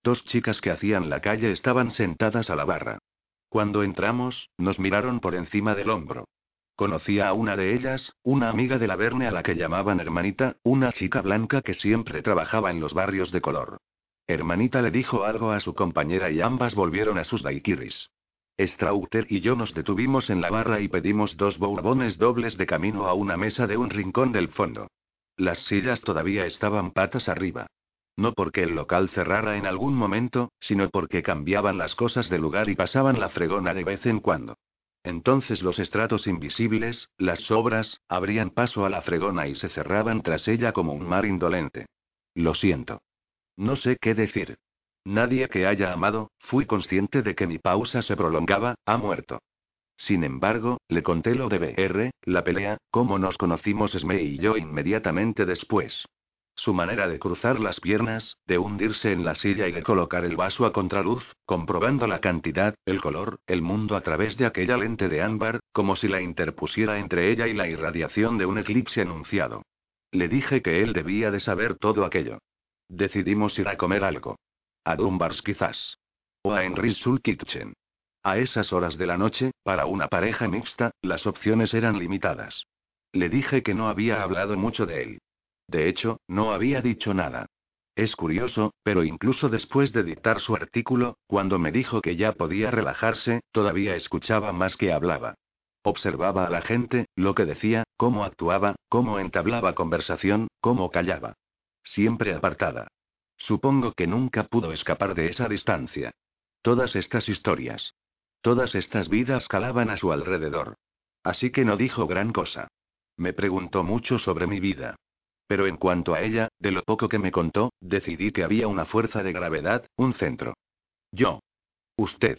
Dos chicas que hacían la calle estaban sentadas a la barra. Cuando entramos, nos miraron por encima del hombro. Conocía a una de ellas, una amiga de la Verne a la que llamaban hermanita, una chica blanca que siempre trabajaba en los barrios de color. Hermanita le dijo algo a su compañera y ambas volvieron a sus daiquiris. Strauter y yo nos detuvimos en la barra y pedimos dos bourbones dobles de camino a una mesa de un rincón del fondo. Las sillas todavía estaban patas arriba. No porque el local cerrara en algún momento, sino porque cambiaban las cosas de lugar y pasaban la fregona de vez en cuando. Entonces los estratos invisibles, las sobras, abrían paso a la fregona y se cerraban tras ella como un mar indolente. Lo siento. No sé qué decir. Nadie que haya amado, fui consciente de que mi pausa se prolongaba, ha muerto. Sin embargo, le conté lo de BR, la pelea, cómo nos conocimos Sme y yo inmediatamente después. Su manera de cruzar las piernas, de hundirse en la silla y de colocar el vaso a contraluz, comprobando la cantidad, el color, el mundo a través de aquella lente de ámbar, como si la interpusiera entre ella y la irradiación de un eclipse anunciado. Le dije que él debía de saber todo aquello. Decidimos ir a comer algo. A Dunbars quizás. O a Henry's Soul Kitchen. A esas horas de la noche, para una pareja mixta, las opciones eran limitadas. Le dije que no había hablado mucho de él. De hecho, no había dicho nada. Es curioso, pero incluso después de dictar su artículo, cuando me dijo que ya podía relajarse, todavía escuchaba más que hablaba. Observaba a la gente, lo que decía, cómo actuaba, cómo entablaba conversación, cómo callaba. Siempre apartada. Supongo que nunca pudo escapar de esa distancia. Todas estas historias. Todas estas vidas calaban a su alrededor. Así que no dijo gran cosa. Me preguntó mucho sobre mi vida. Pero en cuanto a ella, de lo poco que me contó, decidí que había una fuerza de gravedad, un centro. Yo. Usted.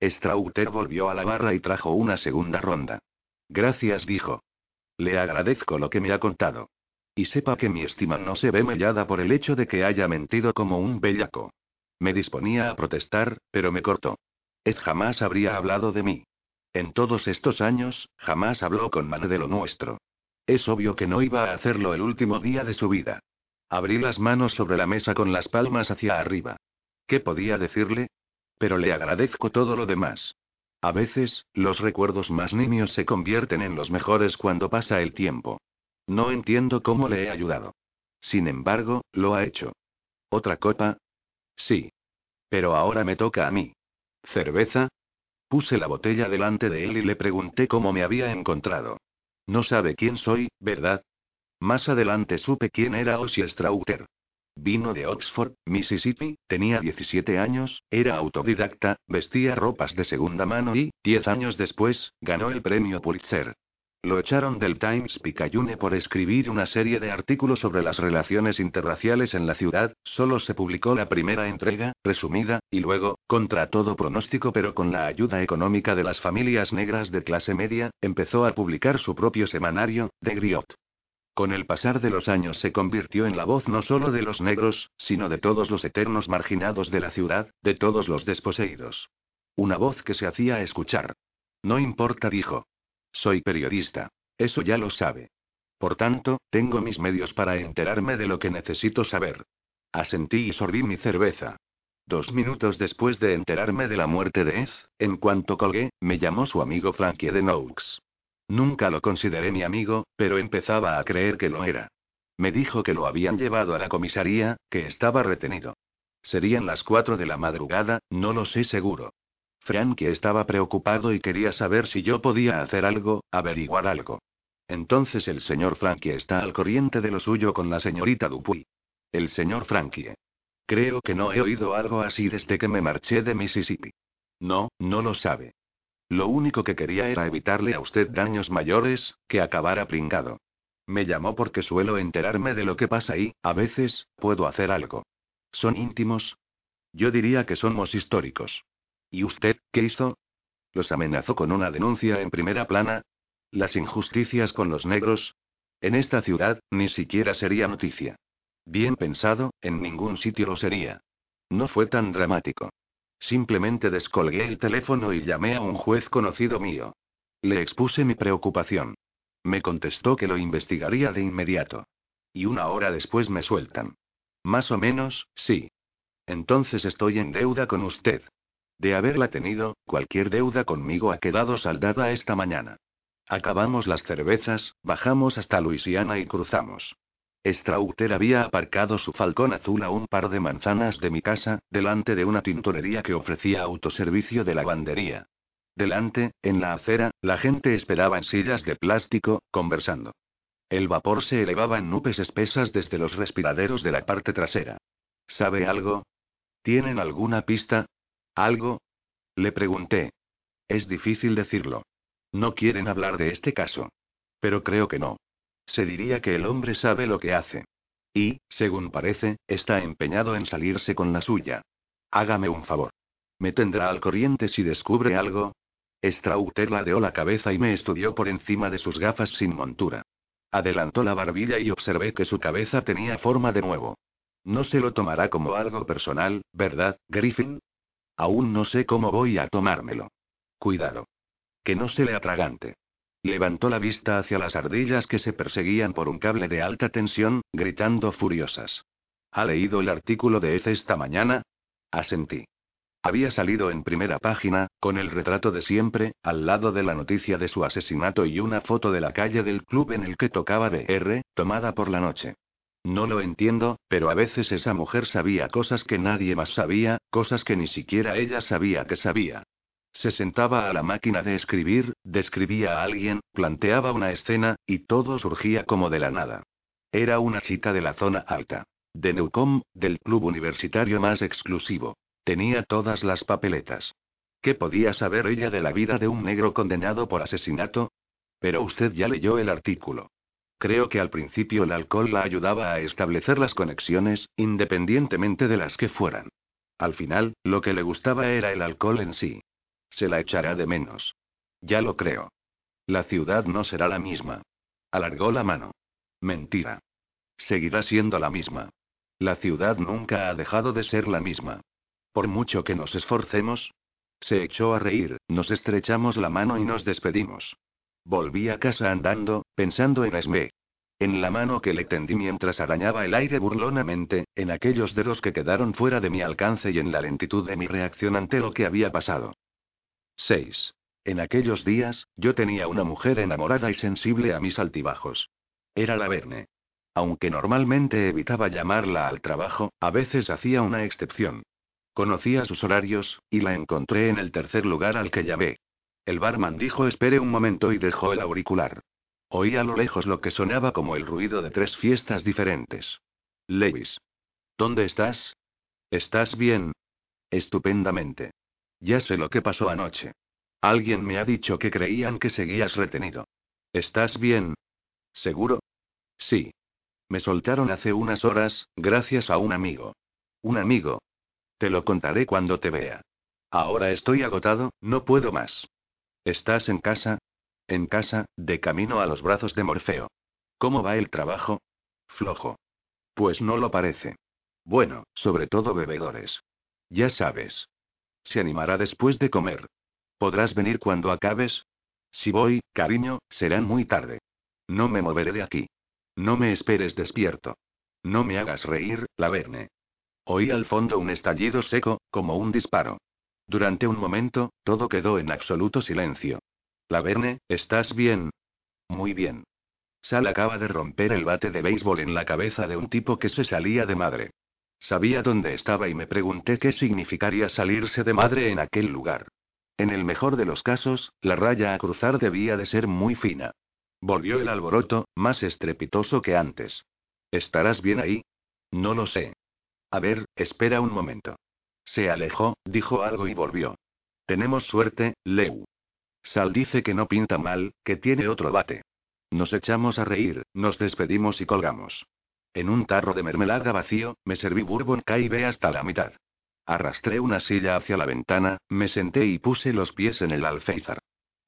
Strauter volvió a la barra y trajo una segunda ronda. Gracias, dijo. Le agradezco lo que me ha contado. Y sepa que mi estima no se ve mellada por el hecho de que haya mentido como un bellaco. Me disponía a protestar, pero me cortó. Ed jamás habría hablado de mí. En todos estos años, jamás habló con Man de lo nuestro. Es obvio que no iba a hacerlo el último día de su vida. Abrí las manos sobre la mesa con las palmas hacia arriba. ¿Qué podía decirle? Pero le agradezco todo lo demás. A veces, los recuerdos más niños se convierten en los mejores cuando pasa el tiempo. No entiendo cómo le he ayudado. Sin embargo, lo ha hecho. ¿Otra copa? Sí. Pero ahora me toca a mí. ¿Cerveza? Puse la botella delante de él y le pregunté cómo me había encontrado. No sabe quién soy, ¿verdad? Más adelante supe quién era Ossie Strauter. Vino de Oxford, Mississippi, tenía 17 años, era autodidacta, vestía ropas de segunda mano y, 10 años después, ganó el premio Pulitzer. Lo echaron del Times Picayune por escribir una serie de artículos sobre las relaciones interraciales en la ciudad, solo se publicó la primera entrega, resumida, y luego, contra todo pronóstico pero con la ayuda económica de las familias negras de clase media, empezó a publicar su propio semanario, The Griot. Con el pasar de los años se convirtió en la voz no solo de los negros, sino de todos los eternos marginados de la ciudad, de todos los desposeídos. Una voz que se hacía escuchar. No importa, dijo. Soy periodista. Eso ya lo sabe. Por tanto, tengo mis medios para enterarme de lo que necesito saber. Asentí y sorbí mi cerveza. Dos minutos después de enterarme de la muerte de Ed, en cuanto colgué, me llamó su amigo Frankie de Noakes. Nunca lo consideré mi amigo, pero empezaba a creer que lo era. Me dijo que lo habían llevado a la comisaría, que estaba retenido. Serían las cuatro de la madrugada, no lo sé seguro. Frankie estaba preocupado y quería saber si yo podía hacer algo, averiguar algo. Entonces el señor Frankie está al corriente de lo suyo con la señorita Dupuy. El señor Frankie. Creo que no he oído algo así desde que me marché de Mississippi. No, no lo sabe. Lo único que quería era evitarle a usted daños mayores, que acabara pringado. Me llamó porque suelo enterarme de lo que pasa y, a veces, puedo hacer algo. ¿Son íntimos? Yo diría que somos históricos. ¿Y usted, qué hizo? ¿Los amenazó con una denuncia en primera plana? ¿Las injusticias con los negros? En esta ciudad, ni siquiera sería noticia. Bien pensado, en ningún sitio lo sería. No fue tan dramático. Simplemente descolgué el teléfono y llamé a un juez conocido mío. Le expuse mi preocupación. Me contestó que lo investigaría de inmediato. Y una hora después me sueltan. Más o menos, sí. Entonces estoy en deuda con usted. De haberla tenido, cualquier deuda conmigo ha quedado saldada esta mañana. Acabamos las cervezas, bajamos hasta Luisiana y cruzamos. Strauter había aparcado su falcón azul a un par de manzanas de mi casa, delante de una tintorería que ofrecía autoservicio de lavandería. Delante, en la acera, la gente esperaba en sillas de plástico, conversando. El vapor se elevaba en nubes espesas desde los respiraderos de la parte trasera. ¿Sabe algo? ¿Tienen alguna pista? ¿Algo? Le pregunté. Es difícil decirlo. No quieren hablar de este caso. Pero creo que no. Se diría que el hombre sabe lo que hace. Y, según parece, está empeñado en salirse con la suya. Hágame un favor. ¿Me tendrá al corriente si descubre algo? Strauter ladeó la cabeza y me estudió por encima de sus gafas sin montura. Adelantó la barbilla y observé que su cabeza tenía forma de nuevo. No se lo tomará como algo personal, ¿verdad, Griffin? Aún no sé cómo voy a tomármelo. Cuidado. Que no se le atragante. Levantó la vista hacia las ardillas que se perseguían por un cable de alta tensión, gritando furiosas. ¿Ha leído el artículo de Eze esta mañana? Asentí. Había salido en primera página, con el retrato de siempre, al lado de la noticia de su asesinato y una foto de la calle del club en el que tocaba BR, tomada por la noche. No lo entiendo, pero a veces esa mujer sabía cosas que nadie más sabía, cosas que ni siquiera ella sabía que sabía. Se sentaba a la máquina de escribir, describía a alguien, planteaba una escena, y todo surgía como de la nada. Era una chica de la zona alta. De Newcom, del club universitario más exclusivo. Tenía todas las papeletas. ¿Qué podía saber ella de la vida de un negro condenado por asesinato? Pero usted ya leyó el artículo. Creo que al principio el alcohol la ayudaba a establecer las conexiones, independientemente de las que fueran. Al final, lo que le gustaba era el alcohol en sí. Se la echará de menos. Ya lo creo. La ciudad no será la misma. Alargó la mano. Mentira. Seguirá siendo la misma. La ciudad nunca ha dejado de ser la misma. Por mucho que nos esforcemos. Se echó a reír, nos estrechamos la mano y nos despedimos. Volví a casa andando, pensando en Esme. En la mano que le tendí mientras arañaba el aire burlonamente, en aquellos dedos que quedaron fuera de mi alcance y en la lentitud de mi reacción ante lo que había pasado. 6. En aquellos días, yo tenía una mujer enamorada y sensible a mis altibajos. Era la Verne. Aunque normalmente evitaba llamarla al trabajo, a veces hacía una excepción. Conocía sus horarios, y la encontré en el tercer lugar al que llamé. El barman dijo espere un momento y dejó el auricular. Oí a lo lejos lo que sonaba como el ruido de tres fiestas diferentes. Lewis. ¿Dónde estás? ¿Estás bien? Estupendamente. Ya sé lo que pasó anoche. Alguien me ha dicho que creían que seguías retenido. ¿Estás bien? ¿Seguro? Sí. Me soltaron hace unas horas, gracias a un amigo. Un amigo. Te lo contaré cuando te vea. Ahora estoy agotado, no puedo más. ¿Estás en casa? En casa, de camino a los brazos de Morfeo. ¿Cómo va el trabajo? Flojo. Pues no lo parece. Bueno, sobre todo bebedores. Ya sabes. Se animará después de comer. ¿Podrás venir cuando acabes? Si voy, cariño, será muy tarde. No me moveré de aquí. No me esperes despierto. No me hagas reír, Laverne. Oí al fondo un estallido seco, como un disparo. Durante un momento, todo quedó en absoluto silencio. Laverne, ¿estás bien? Muy bien. Sal acaba de romper el bate de béisbol en la cabeza de un tipo que se salía de madre. Sabía dónde estaba y me pregunté qué significaría salirse de madre en aquel lugar. En el mejor de los casos, la raya a cruzar debía de ser muy fina. Volvió el alboroto, más estrepitoso que antes. ¿Estarás bien ahí? No lo sé. A ver, espera un momento. Se alejó, dijo algo y volvió. Tenemos suerte, Leu. Sal dice que no pinta mal, que tiene otro bate. Nos echamos a reír, nos despedimos y colgamos. En un tarro de mermelada vacío, me serví bourbon caibe hasta la mitad. Arrastré una silla hacia la ventana, me senté y puse los pies en el alféizar.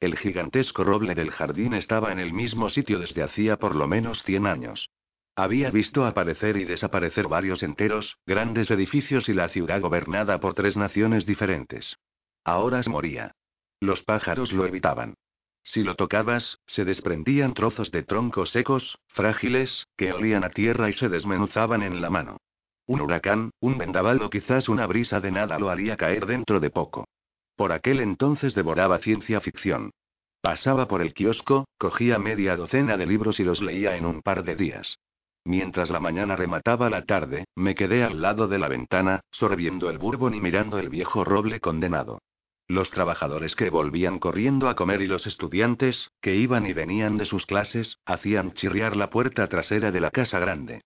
El gigantesco roble del jardín estaba en el mismo sitio desde hacía por lo menos cien años. Había visto aparecer y desaparecer varios enteros, grandes edificios y la ciudad gobernada por tres naciones diferentes. Ahora se moría. Los pájaros lo evitaban. Si lo tocabas, se desprendían trozos de troncos secos, frágiles, que olían a tierra y se desmenuzaban en la mano. Un huracán, un vendaval o quizás una brisa de nada lo haría caer dentro de poco. Por aquel entonces devoraba ciencia ficción. Pasaba por el kiosco, cogía media docena de libros y los leía en un par de días. Mientras la mañana remataba la tarde, me quedé al lado de la ventana, sorbiendo el bourbon y mirando el viejo roble condenado. Los trabajadores que volvían corriendo a comer y los estudiantes, que iban y venían de sus clases, hacían chirriar la puerta trasera de la casa grande.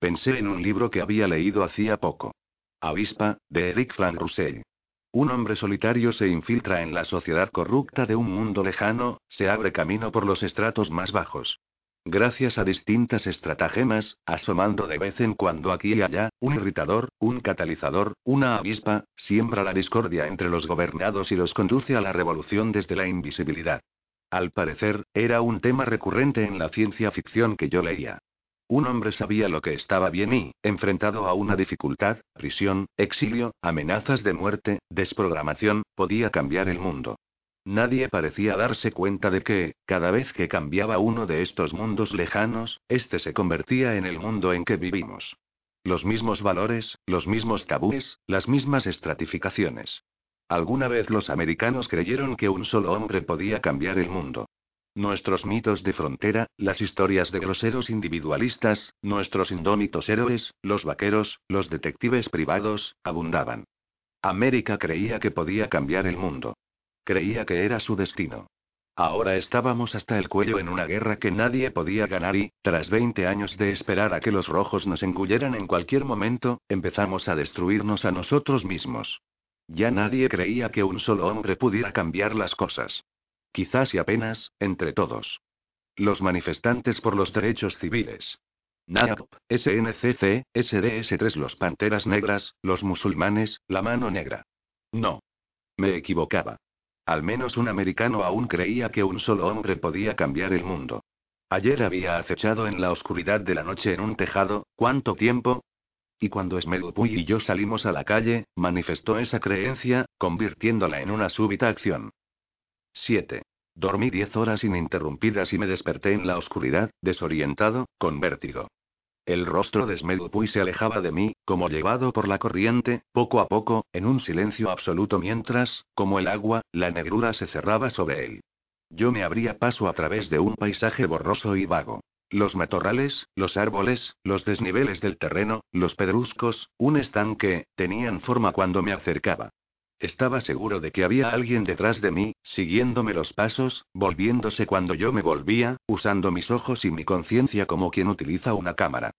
Pensé en un libro que había leído hacía poco. Avispa, de Eric Flan Roussel. Un hombre solitario se infiltra en la sociedad corrupta de un mundo lejano, se abre camino por los estratos más bajos. Gracias a distintas estratagemas, asomando de vez en cuando aquí y allá, un irritador, un catalizador, una avispa, siembra la discordia entre los gobernados y los conduce a la revolución desde la invisibilidad. Al parecer, era un tema recurrente en la ciencia ficción que yo leía. Un hombre sabía lo que estaba bien y, enfrentado a una dificultad, prisión, exilio, amenazas de muerte, desprogramación, podía cambiar el mundo. Nadie parecía darse cuenta de que, cada vez que cambiaba uno de estos mundos lejanos, este se convertía en el mundo en que vivimos. Los mismos valores, los mismos tabúes, las mismas estratificaciones. Alguna vez los americanos creyeron que un solo hombre podía cambiar el mundo. Nuestros mitos de frontera, las historias de groseros individualistas, nuestros indómitos héroes, los vaqueros, los detectives privados, abundaban. América creía que podía cambiar el mundo. Creía que era su destino. Ahora estábamos hasta el cuello en una guerra que nadie podía ganar y, tras 20 años de esperar a que los rojos nos engulleran en cualquier momento, empezamos a destruirnos a nosotros mismos. Ya nadie creía que un solo hombre pudiera cambiar las cosas. Quizás y apenas, entre todos. Los manifestantes por los derechos civiles. NAP, SNCC, SDS3 los Panteras Negras, los musulmanes, la mano negra. No. Me equivocaba. Al menos un americano aún creía que un solo hombre podía cambiar el mundo. Ayer había acechado en la oscuridad de la noche en un tejado, ¿cuánto tiempo? Y cuando Smelupuy y yo salimos a la calle, manifestó esa creencia, convirtiéndola en una súbita acción. 7. Dormí diez horas ininterrumpidas y me desperté en la oscuridad, desorientado, con vértigo. El rostro de Smedupuy se alejaba de mí, como llevado por la corriente, poco a poco, en un silencio absoluto mientras, como el agua, la negrura se cerraba sobre él. Yo me abría paso a través de un paisaje borroso y vago. Los matorrales, los árboles, los desniveles del terreno, los pedruscos, un estanque, tenían forma cuando me acercaba. Estaba seguro de que había alguien detrás de mí, siguiéndome los pasos, volviéndose cuando yo me volvía, usando mis ojos y mi conciencia como quien utiliza una cámara.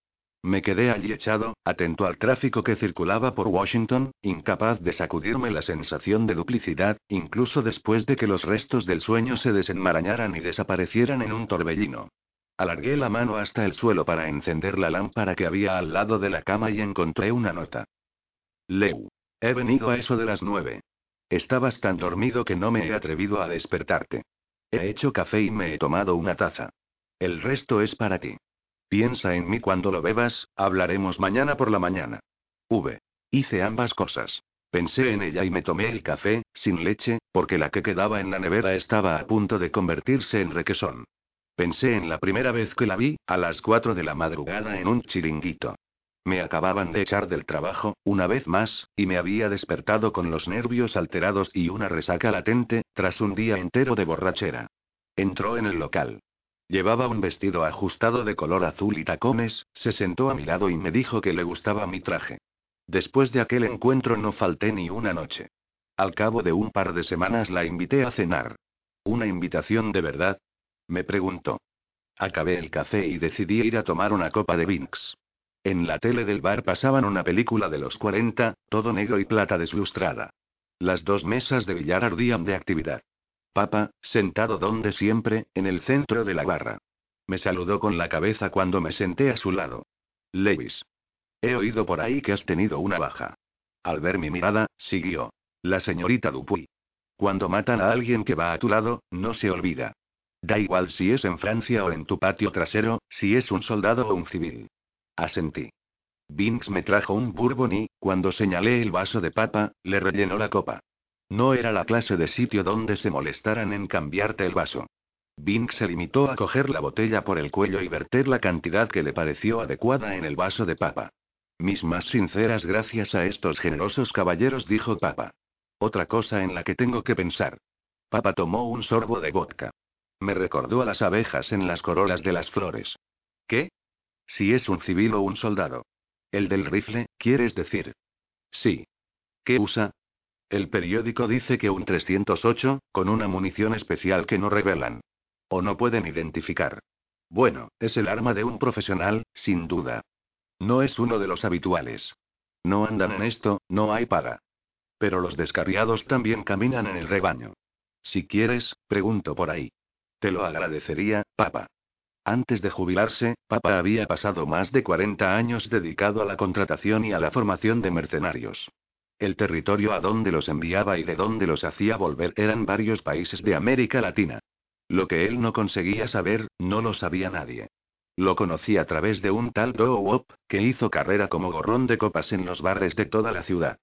Me quedé allí echado, atento al tráfico que circulaba por Washington, incapaz de sacudirme la sensación de duplicidad, incluso después de que los restos del sueño se desenmarañaran y desaparecieran en un torbellino. Alargué la mano hasta el suelo para encender la lámpara que había al lado de la cama y encontré una nota. Leu. He venido a eso de las nueve. Estabas tan dormido que no me he atrevido a despertarte. He hecho café y me he tomado una taza. El resto es para ti. Piensa en mí cuando lo bebas, hablaremos mañana por la mañana. V. Hice ambas cosas. Pensé en ella y me tomé el café, sin leche, porque la que quedaba en la nevera estaba a punto de convertirse en requesón. Pensé en la primera vez que la vi, a las cuatro de la madrugada en un chiringuito. Me acababan de echar del trabajo, una vez más, y me había despertado con los nervios alterados y una resaca latente, tras un día entero de borrachera. Entró en el local. Llevaba un vestido ajustado de color azul y tacones, se sentó a mi lado y me dijo que le gustaba mi traje. Después de aquel encuentro no falté ni una noche. Al cabo de un par de semanas la invité a cenar. ¿Una invitación de verdad? Me preguntó. Acabé el café y decidí ir a tomar una copa de Vinx. En la tele del bar pasaban una película de los 40, todo negro y plata deslustrada. Las dos mesas de billar ardían de actividad. Papa, sentado donde siempre, en el centro de la barra. Me saludó con la cabeza cuando me senté a su lado. Lewis. He oído por ahí que has tenido una baja. Al ver mi mirada, siguió. La señorita Dupuy. Cuando matan a alguien que va a tu lado, no se olvida. Da igual si es en Francia o en tu patio trasero, si es un soldado o un civil. Asentí. Binks me trajo un bourbon y, cuando señalé el vaso de papa, le rellenó la copa. No era la clase de sitio donde se molestaran en cambiarte el vaso. Binks se limitó a coger la botella por el cuello y verter la cantidad que le pareció adecuada en el vaso de papa. Mis más sinceras gracias a estos generosos caballeros, dijo Papa. Otra cosa en la que tengo que pensar. Papa tomó un sorbo de vodka. Me recordó a las abejas en las corolas de las flores. ¿Qué? Si es un civil o un soldado. El del rifle, ¿quieres decir? Sí. ¿Qué usa? El periódico dice que un 308, con una munición especial que no revelan. O no pueden identificar. Bueno, es el arma de un profesional, sin duda. No es uno de los habituales. No andan en esto, no hay paga. Pero los descarriados también caminan en el rebaño. Si quieres, pregunto por ahí. Te lo agradecería, papá. Antes de jubilarse, Papa había pasado más de 40 años dedicado a la contratación y a la formación de mercenarios. El territorio a donde los enviaba y de donde los hacía volver eran varios países de América Latina. Lo que él no conseguía saber, no lo sabía nadie. Lo conocí a través de un tal Doe Wop, que hizo carrera como gorrón de copas en los bares de toda la ciudad.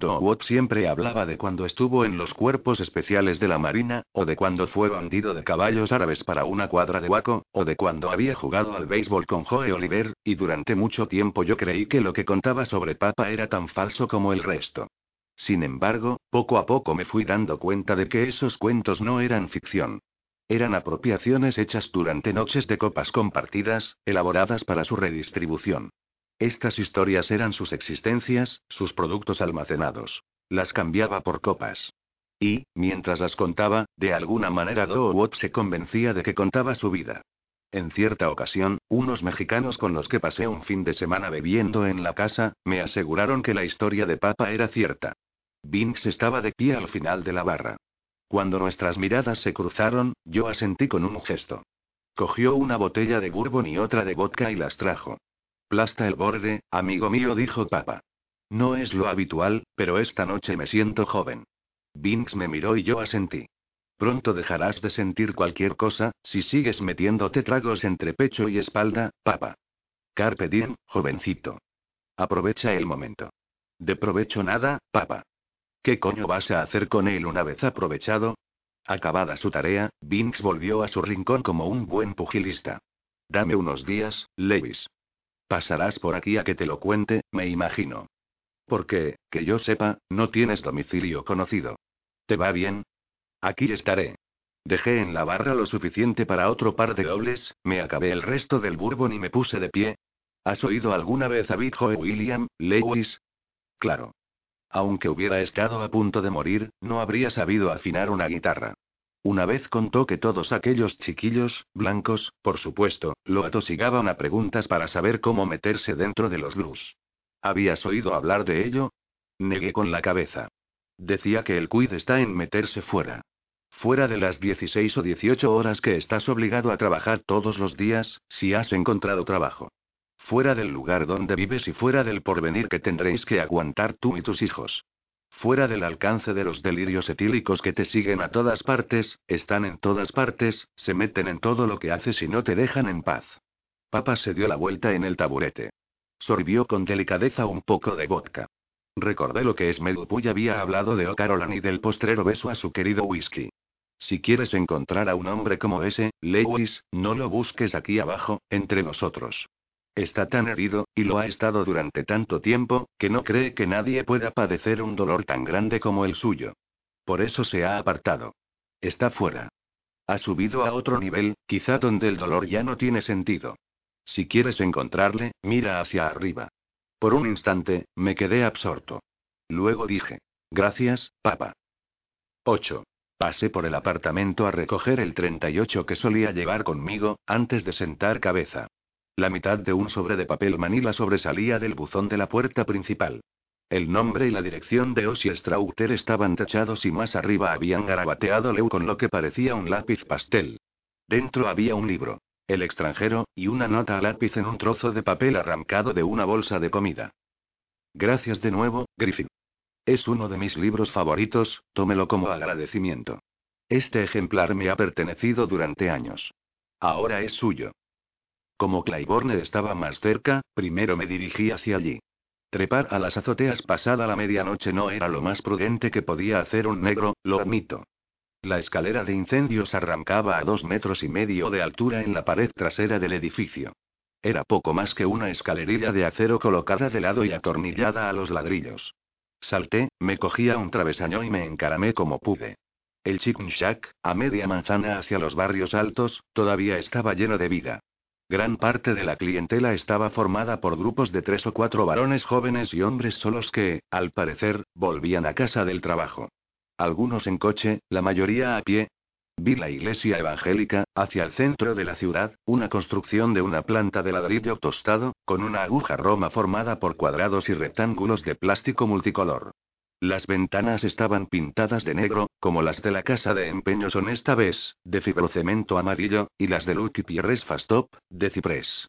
Dowot siempre hablaba de cuando estuvo en los cuerpos especiales de la Marina, o de cuando fue bandido de caballos árabes para una cuadra de Waco, o de cuando había jugado al béisbol con Joe Oliver, y durante mucho tiempo yo creí que lo que contaba sobre Papa era tan falso como el resto. Sin embargo, poco a poco me fui dando cuenta de que esos cuentos no eran ficción. Eran apropiaciones hechas durante noches de copas compartidas, elaboradas para su redistribución. Estas historias eran sus existencias, sus productos almacenados. Las cambiaba por copas. Y, mientras las contaba, de alguna manera Doowot se convencía de que contaba su vida. En cierta ocasión, unos mexicanos con los que pasé un fin de semana bebiendo en la casa, me aseguraron que la historia de Papa era cierta. Binks estaba de pie al final de la barra. Cuando nuestras miradas se cruzaron, yo asentí con un gesto. Cogió una botella de bourbon y otra de vodka y las trajo. Plasta el borde, amigo mío, dijo papá. No es lo habitual, pero esta noche me siento joven. Binks me miró y yo asentí. Pronto dejarás de sentir cualquier cosa, si sigues metiéndote tragos entre pecho y espalda, papá. Carpe diem, jovencito. Aprovecha el momento. De provecho nada, papá. ¿Qué coño vas a hacer con él una vez aprovechado? Acabada su tarea, Binks volvió a su rincón como un buen pugilista. Dame unos días, Lewis. Pasarás por aquí a que te lo cuente, me imagino. Porque, que yo sepa, no tienes domicilio conocido. ¿Te va bien? Aquí estaré. Dejé en la barra lo suficiente para otro par de dobles, me acabé el resto del bourbon y me puse de pie. ¿Has oído alguna vez a Big Joe William, Lewis? Claro. Aunque hubiera estado a punto de morir, no habría sabido afinar una guitarra. Una vez contó que todos aquellos chiquillos, blancos, por supuesto, lo atosigaban a preguntas para saber cómo meterse dentro de los blues. ¿Habías oído hablar de ello? Negué con la cabeza. Decía que el cuid está en meterse fuera. Fuera de las 16 o 18 horas que estás obligado a trabajar todos los días, si has encontrado trabajo. Fuera del lugar donde vives y fuera del porvenir que tendréis que aguantar tú y tus hijos fuera del alcance de los delirios etílicos que te siguen a todas partes, están en todas partes, se meten en todo lo que haces y no te dejan en paz. Papa se dio la vuelta en el taburete. Sorbió con delicadeza un poco de vodka. Recordé lo que Smedupuy había hablado de O'Carolan y del postrero beso a su querido whisky. Si quieres encontrar a un hombre como ese, Lewis, no lo busques aquí abajo, entre nosotros. Está tan herido, y lo ha estado durante tanto tiempo, que no cree que nadie pueda padecer un dolor tan grande como el suyo. Por eso se ha apartado. Está fuera. Ha subido a otro nivel, quizá donde el dolor ya no tiene sentido. Si quieres encontrarle, mira hacia arriba. Por un instante, me quedé absorto. Luego dije, gracias, papá. 8. Pasé por el apartamento a recoger el 38 que solía llevar conmigo, antes de sentar cabeza. La mitad de un sobre de papel manila sobresalía del buzón de la puerta principal. El nombre y la dirección de Ossie Strauter estaban tachados y más arriba habían garabateado Leu con lo que parecía un lápiz pastel. Dentro había un libro, El extranjero, y una nota a lápiz en un trozo de papel arrancado de una bolsa de comida. Gracias de nuevo, Griffin. Es uno de mis libros favoritos, tómelo como agradecimiento. Este ejemplar me ha pertenecido durante años. Ahora es suyo. Como Claiborne estaba más cerca, primero me dirigí hacia allí. Trepar a las azoteas pasada la medianoche no era lo más prudente que podía hacer un negro, lo admito. La escalera de incendios arrancaba a dos metros y medio de altura en la pared trasera del edificio. Era poco más que una escalerilla de acero colocada de lado y atornillada a los ladrillos. Salté, me cogí a un travesaño y me encaramé como pude. El Chicken Shack, a media manzana hacia los barrios altos, todavía estaba lleno de vida. Gran parte de la clientela estaba formada por grupos de tres o cuatro varones jóvenes y hombres solos que, al parecer, volvían a casa del trabajo. Algunos en coche, la mayoría a pie. Vi la iglesia evangélica, hacia el centro de la ciudad, una construcción de una planta de ladrillo tostado, con una aguja roma formada por cuadrados y rectángulos de plástico multicolor. Las ventanas estaban pintadas de negro, como las de la casa de empeño son esta vez, de fibrocemento amarillo, y las de Lucky Pierres Fastop, de ciprés.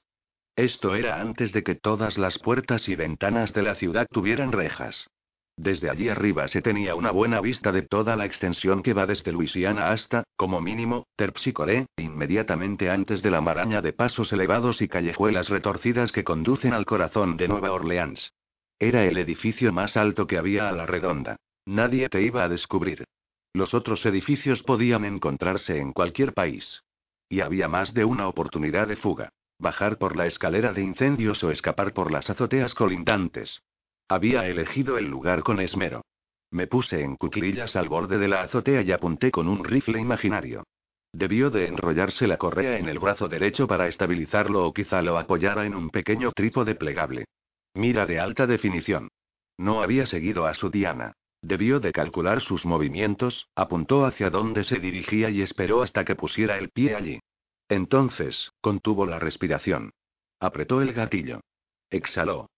Esto era antes de que todas las puertas y ventanas de la ciudad tuvieran rejas. Desde allí arriba se tenía una buena vista de toda la extensión que va desde Luisiana hasta, como mínimo, Terpsicore, inmediatamente antes de la maraña de pasos elevados y callejuelas retorcidas que conducen al corazón de Nueva Orleans. Era el edificio más alto que había a la redonda. Nadie te iba a descubrir. Los otros edificios podían encontrarse en cualquier país. Y había más de una oportunidad de fuga. Bajar por la escalera de incendios o escapar por las azoteas colindantes. Había elegido el lugar con esmero. Me puse en cuclillas al borde de la azotea y apunté con un rifle imaginario. Debió de enrollarse la correa en el brazo derecho para estabilizarlo o quizá lo apoyara en un pequeño trípode plegable. Mira de alta definición. No había seguido a su diana. Debió de calcular sus movimientos, apuntó hacia dónde se dirigía y esperó hasta que pusiera el pie allí. Entonces, contuvo la respiración. Apretó el gatillo. Exhaló.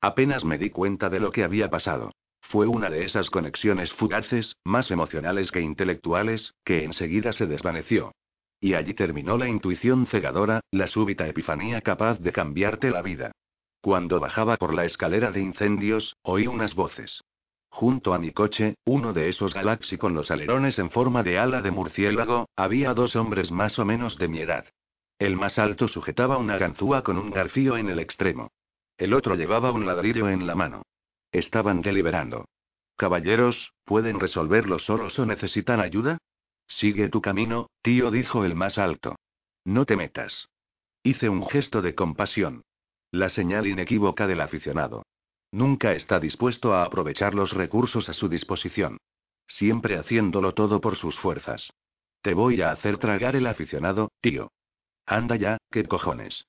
Apenas me di cuenta de lo que había pasado. Fue una de esas conexiones fugaces, más emocionales que intelectuales, que enseguida se desvaneció. Y allí terminó la intuición cegadora, la súbita epifanía capaz de cambiarte la vida. Cuando bajaba por la escalera de incendios, oí unas voces. Junto a mi coche, uno de esos Galaxy con los alerones en forma de ala de murciélago, había dos hombres más o menos de mi edad. El más alto sujetaba una ganzúa con un garfío en el extremo. El otro llevaba un ladrillo en la mano. Estaban deliberando. Caballeros, ¿pueden resolverlo solos o necesitan ayuda? Sigue tu camino, tío, dijo el más alto. No te metas. Hice un gesto de compasión. La señal inequívoca del aficionado. Nunca está dispuesto a aprovechar los recursos a su disposición. Siempre haciéndolo todo por sus fuerzas. Te voy a hacer tragar el aficionado, tío. Anda ya, qué cojones.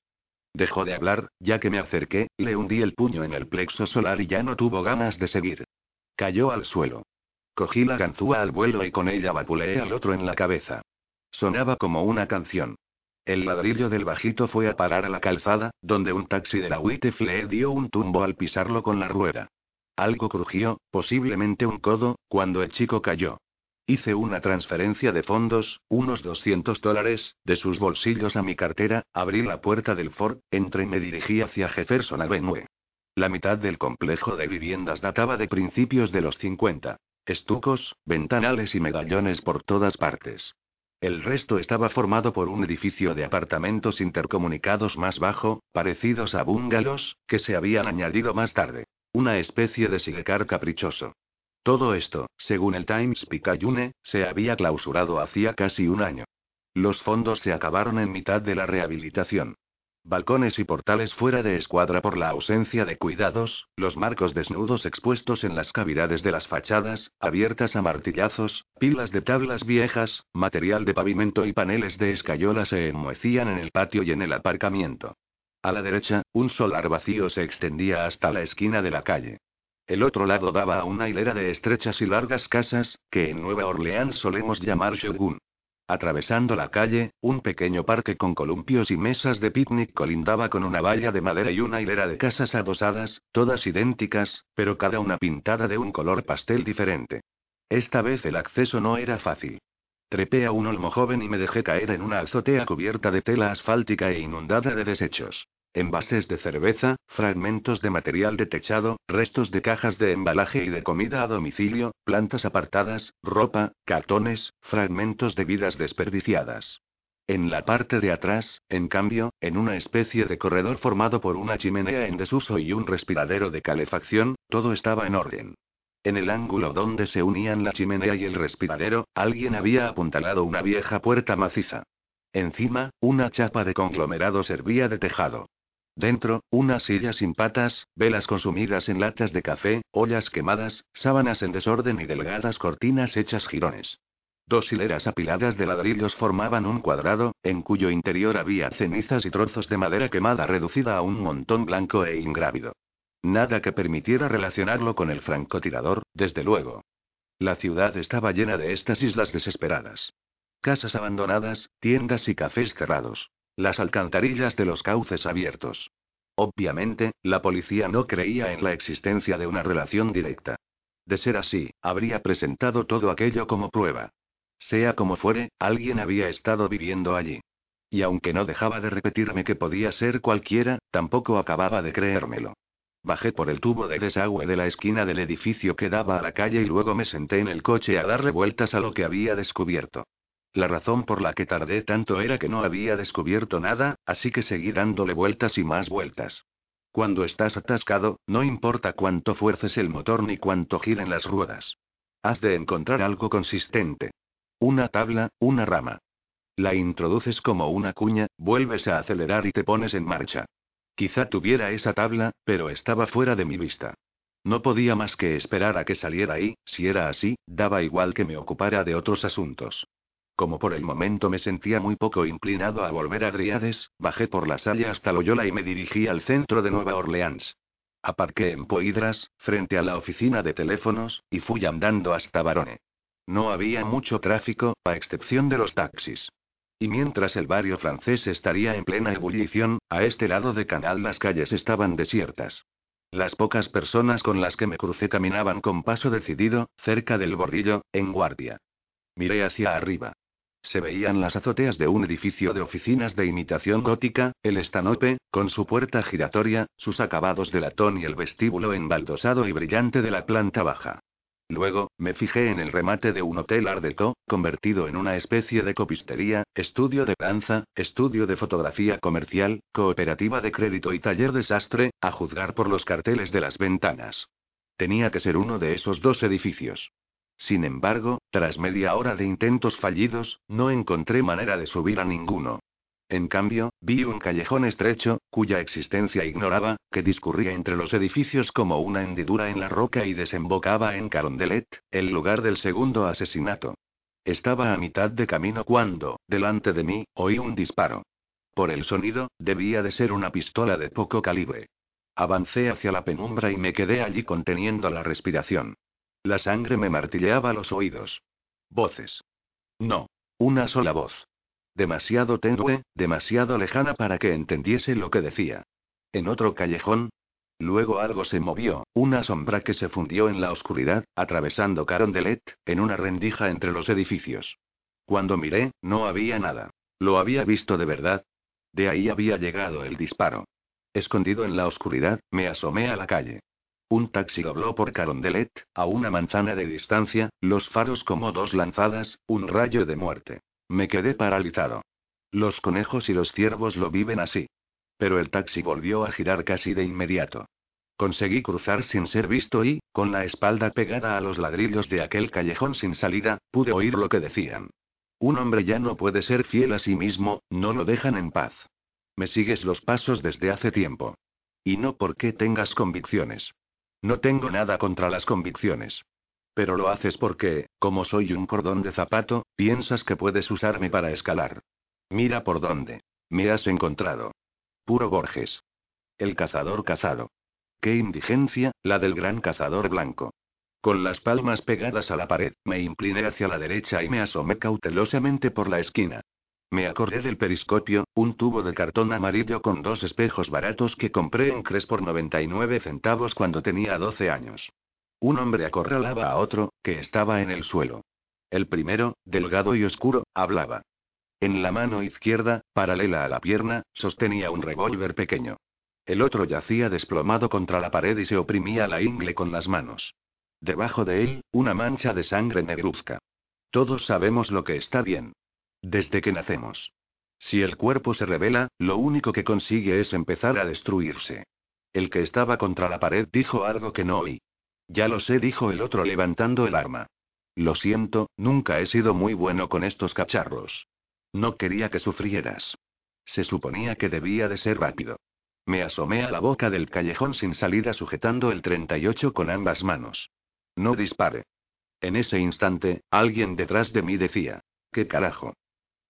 Dejó de hablar, ya que me acerqué, le hundí el puño en el plexo solar y ya no tuvo ganas de seguir. Cayó al suelo. Cogí la ganzúa al vuelo y con ella vapuleé al otro en la cabeza. Sonaba como una canción. El ladrillo del bajito fue a parar a la calzada, donde un taxi de la WITF le dio un tumbo al pisarlo con la rueda. Algo crujió, posiblemente un codo, cuando el chico cayó. Hice una transferencia de fondos, unos 200 dólares, de sus bolsillos a mi cartera, abrí la puerta del Ford, entré y me dirigí hacia Jefferson Avenue. La mitad del complejo de viviendas databa de principios de los 50. Estucos, ventanales y medallones por todas partes. El resto estaba formado por un edificio de apartamentos intercomunicados más bajo, parecidos a bungalows, que se habían añadido más tarde. Una especie de sidecar caprichoso. Todo esto, según el Times Picayune, se había clausurado hacía casi un año. Los fondos se acabaron en mitad de la rehabilitación. Balcones y portales fuera de escuadra por la ausencia de cuidados, los marcos desnudos expuestos en las cavidades de las fachadas, abiertas a martillazos, pilas de tablas viejas, material de pavimento y paneles de escayola se enmohecían en el patio y en el aparcamiento. A la derecha, un solar vacío se extendía hasta la esquina de la calle. El otro lado daba a una hilera de estrechas y largas casas, que en Nueva Orleans solemos llamar shogun. Atravesando la calle, un pequeño parque con columpios y mesas de picnic colindaba con una valla de madera y una hilera de casas adosadas, todas idénticas, pero cada una pintada de un color pastel diferente. Esta vez el acceso no era fácil. Trepé a un olmo joven y me dejé caer en una azotea cubierta de tela asfáltica e inundada de desechos. Envases de cerveza, fragmentos de material de techado, restos de cajas de embalaje y de comida a domicilio, plantas apartadas, ropa, cartones, fragmentos de vidas desperdiciadas. En la parte de atrás, en cambio, en una especie de corredor formado por una chimenea en desuso y un respiradero de calefacción, todo estaba en orden. En el ángulo donde se unían la chimenea y el respiradero, alguien había apuntalado una vieja puerta maciza. Encima, una chapa de conglomerado servía de tejado. Dentro, una silla sin patas, velas consumidas en latas de café, ollas quemadas, sábanas en desorden y delgadas cortinas hechas jirones. Dos hileras apiladas de ladrillos formaban un cuadrado, en cuyo interior había cenizas y trozos de madera quemada reducida a un montón blanco e ingrávido. Nada que permitiera relacionarlo con el francotirador, desde luego. La ciudad estaba llena de estas islas desesperadas. Casas abandonadas, tiendas y cafés cerrados. Las alcantarillas de los cauces abiertos. Obviamente, la policía no creía en la existencia de una relación directa. De ser así, habría presentado todo aquello como prueba. Sea como fuere, alguien había estado viviendo allí. Y aunque no dejaba de repetirme que podía ser cualquiera, tampoco acababa de creérmelo. Bajé por el tubo de desagüe de la esquina del edificio que daba a la calle y luego me senté en el coche a darle vueltas a lo que había descubierto. La razón por la que tardé tanto era que no había descubierto nada, así que seguí dándole vueltas y más vueltas. Cuando estás atascado, no importa cuánto fuerces el motor ni cuánto giren las ruedas. Has de encontrar algo consistente. Una tabla, una rama. La introduces como una cuña, vuelves a acelerar y te pones en marcha. Quizá tuviera esa tabla, pero estaba fuera de mi vista. No podía más que esperar a que saliera y, si era así, daba igual que me ocupara de otros asuntos. Como por el momento me sentía muy poco inclinado a volver a Driades, bajé por la salle hasta Loyola y me dirigí al centro de Nueva Orleans. Aparqué en Poidras, frente a la oficina de teléfonos, y fui andando hasta Barone. No había mucho tráfico, a excepción de los taxis. Y mientras el barrio francés estaría en plena ebullición, a este lado de Canal las calles estaban desiertas. Las pocas personas con las que me crucé caminaban con paso decidido, cerca del borrillo, en guardia. Miré hacia arriba. Se veían las azoteas de un edificio de oficinas de imitación gótica, el estanope, con su puerta giratoria, sus acabados de latón y el vestíbulo embaldosado y brillante de la planta baja. Luego, me fijé en el remate de un hotel Art Deco, convertido en una especie de copistería, estudio de danza, estudio de fotografía comercial, cooperativa de crédito y taller de sastre, a juzgar por los carteles de las ventanas. Tenía que ser uno de esos dos edificios. Sin embargo, tras media hora de intentos fallidos, no encontré manera de subir a ninguno. En cambio, vi un callejón estrecho, cuya existencia ignoraba, que discurría entre los edificios como una hendidura en la roca y desembocaba en Carondelet, el lugar del segundo asesinato. Estaba a mitad de camino cuando, delante de mí, oí un disparo. Por el sonido, debía de ser una pistola de poco calibre. Avancé hacia la penumbra y me quedé allí conteniendo la respiración. La sangre me martilleaba los oídos. Voces. No. Una sola voz. Demasiado tenue, demasiado lejana para que entendiese lo que decía. En otro callejón. Luego algo se movió, una sombra que se fundió en la oscuridad, atravesando Carondelet, en una rendija entre los edificios. Cuando miré, no había nada. Lo había visto de verdad. De ahí había llegado el disparo. Escondido en la oscuridad, me asomé a la calle. Un taxi dobló por Carondelet, a una manzana de distancia, los faros como dos lanzadas, un rayo de muerte. Me quedé paralizado. Los conejos y los ciervos lo viven así. Pero el taxi volvió a girar casi de inmediato. Conseguí cruzar sin ser visto y, con la espalda pegada a los ladrillos de aquel callejón sin salida, pude oír lo que decían. Un hombre ya no puede ser fiel a sí mismo, no lo dejan en paz. Me sigues los pasos desde hace tiempo. Y no porque tengas convicciones. No tengo nada contra las convicciones. Pero lo haces porque, como soy un cordón de zapato, piensas que puedes usarme para escalar. Mira por dónde. Me has encontrado. Puro Borges. El cazador cazado. Qué indigencia, la del gran cazador blanco. Con las palmas pegadas a la pared, me incliné hacia la derecha y me asomé cautelosamente por la esquina. Me acordé del periscopio, un tubo de cartón amarillo con dos espejos baratos que compré en Cres por 99 centavos cuando tenía 12 años. Un hombre acorralaba a otro, que estaba en el suelo. El primero, delgado y oscuro, hablaba. En la mano izquierda, paralela a la pierna, sostenía un revólver pequeño. El otro yacía desplomado contra la pared y se oprimía la ingle con las manos. Debajo de él, una mancha de sangre negruzca. Todos sabemos lo que está bien. Desde que nacemos. Si el cuerpo se revela, lo único que consigue es empezar a destruirse. El que estaba contra la pared dijo algo que no oí. Ya lo sé, dijo el otro levantando el arma. Lo siento, nunca he sido muy bueno con estos cacharros. No quería que sufrieras. Se suponía que debía de ser rápido. Me asomé a la boca del callejón sin salida sujetando el 38 con ambas manos. No dispare. En ese instante, alguien detrás de mí decía, ¿qué carajo?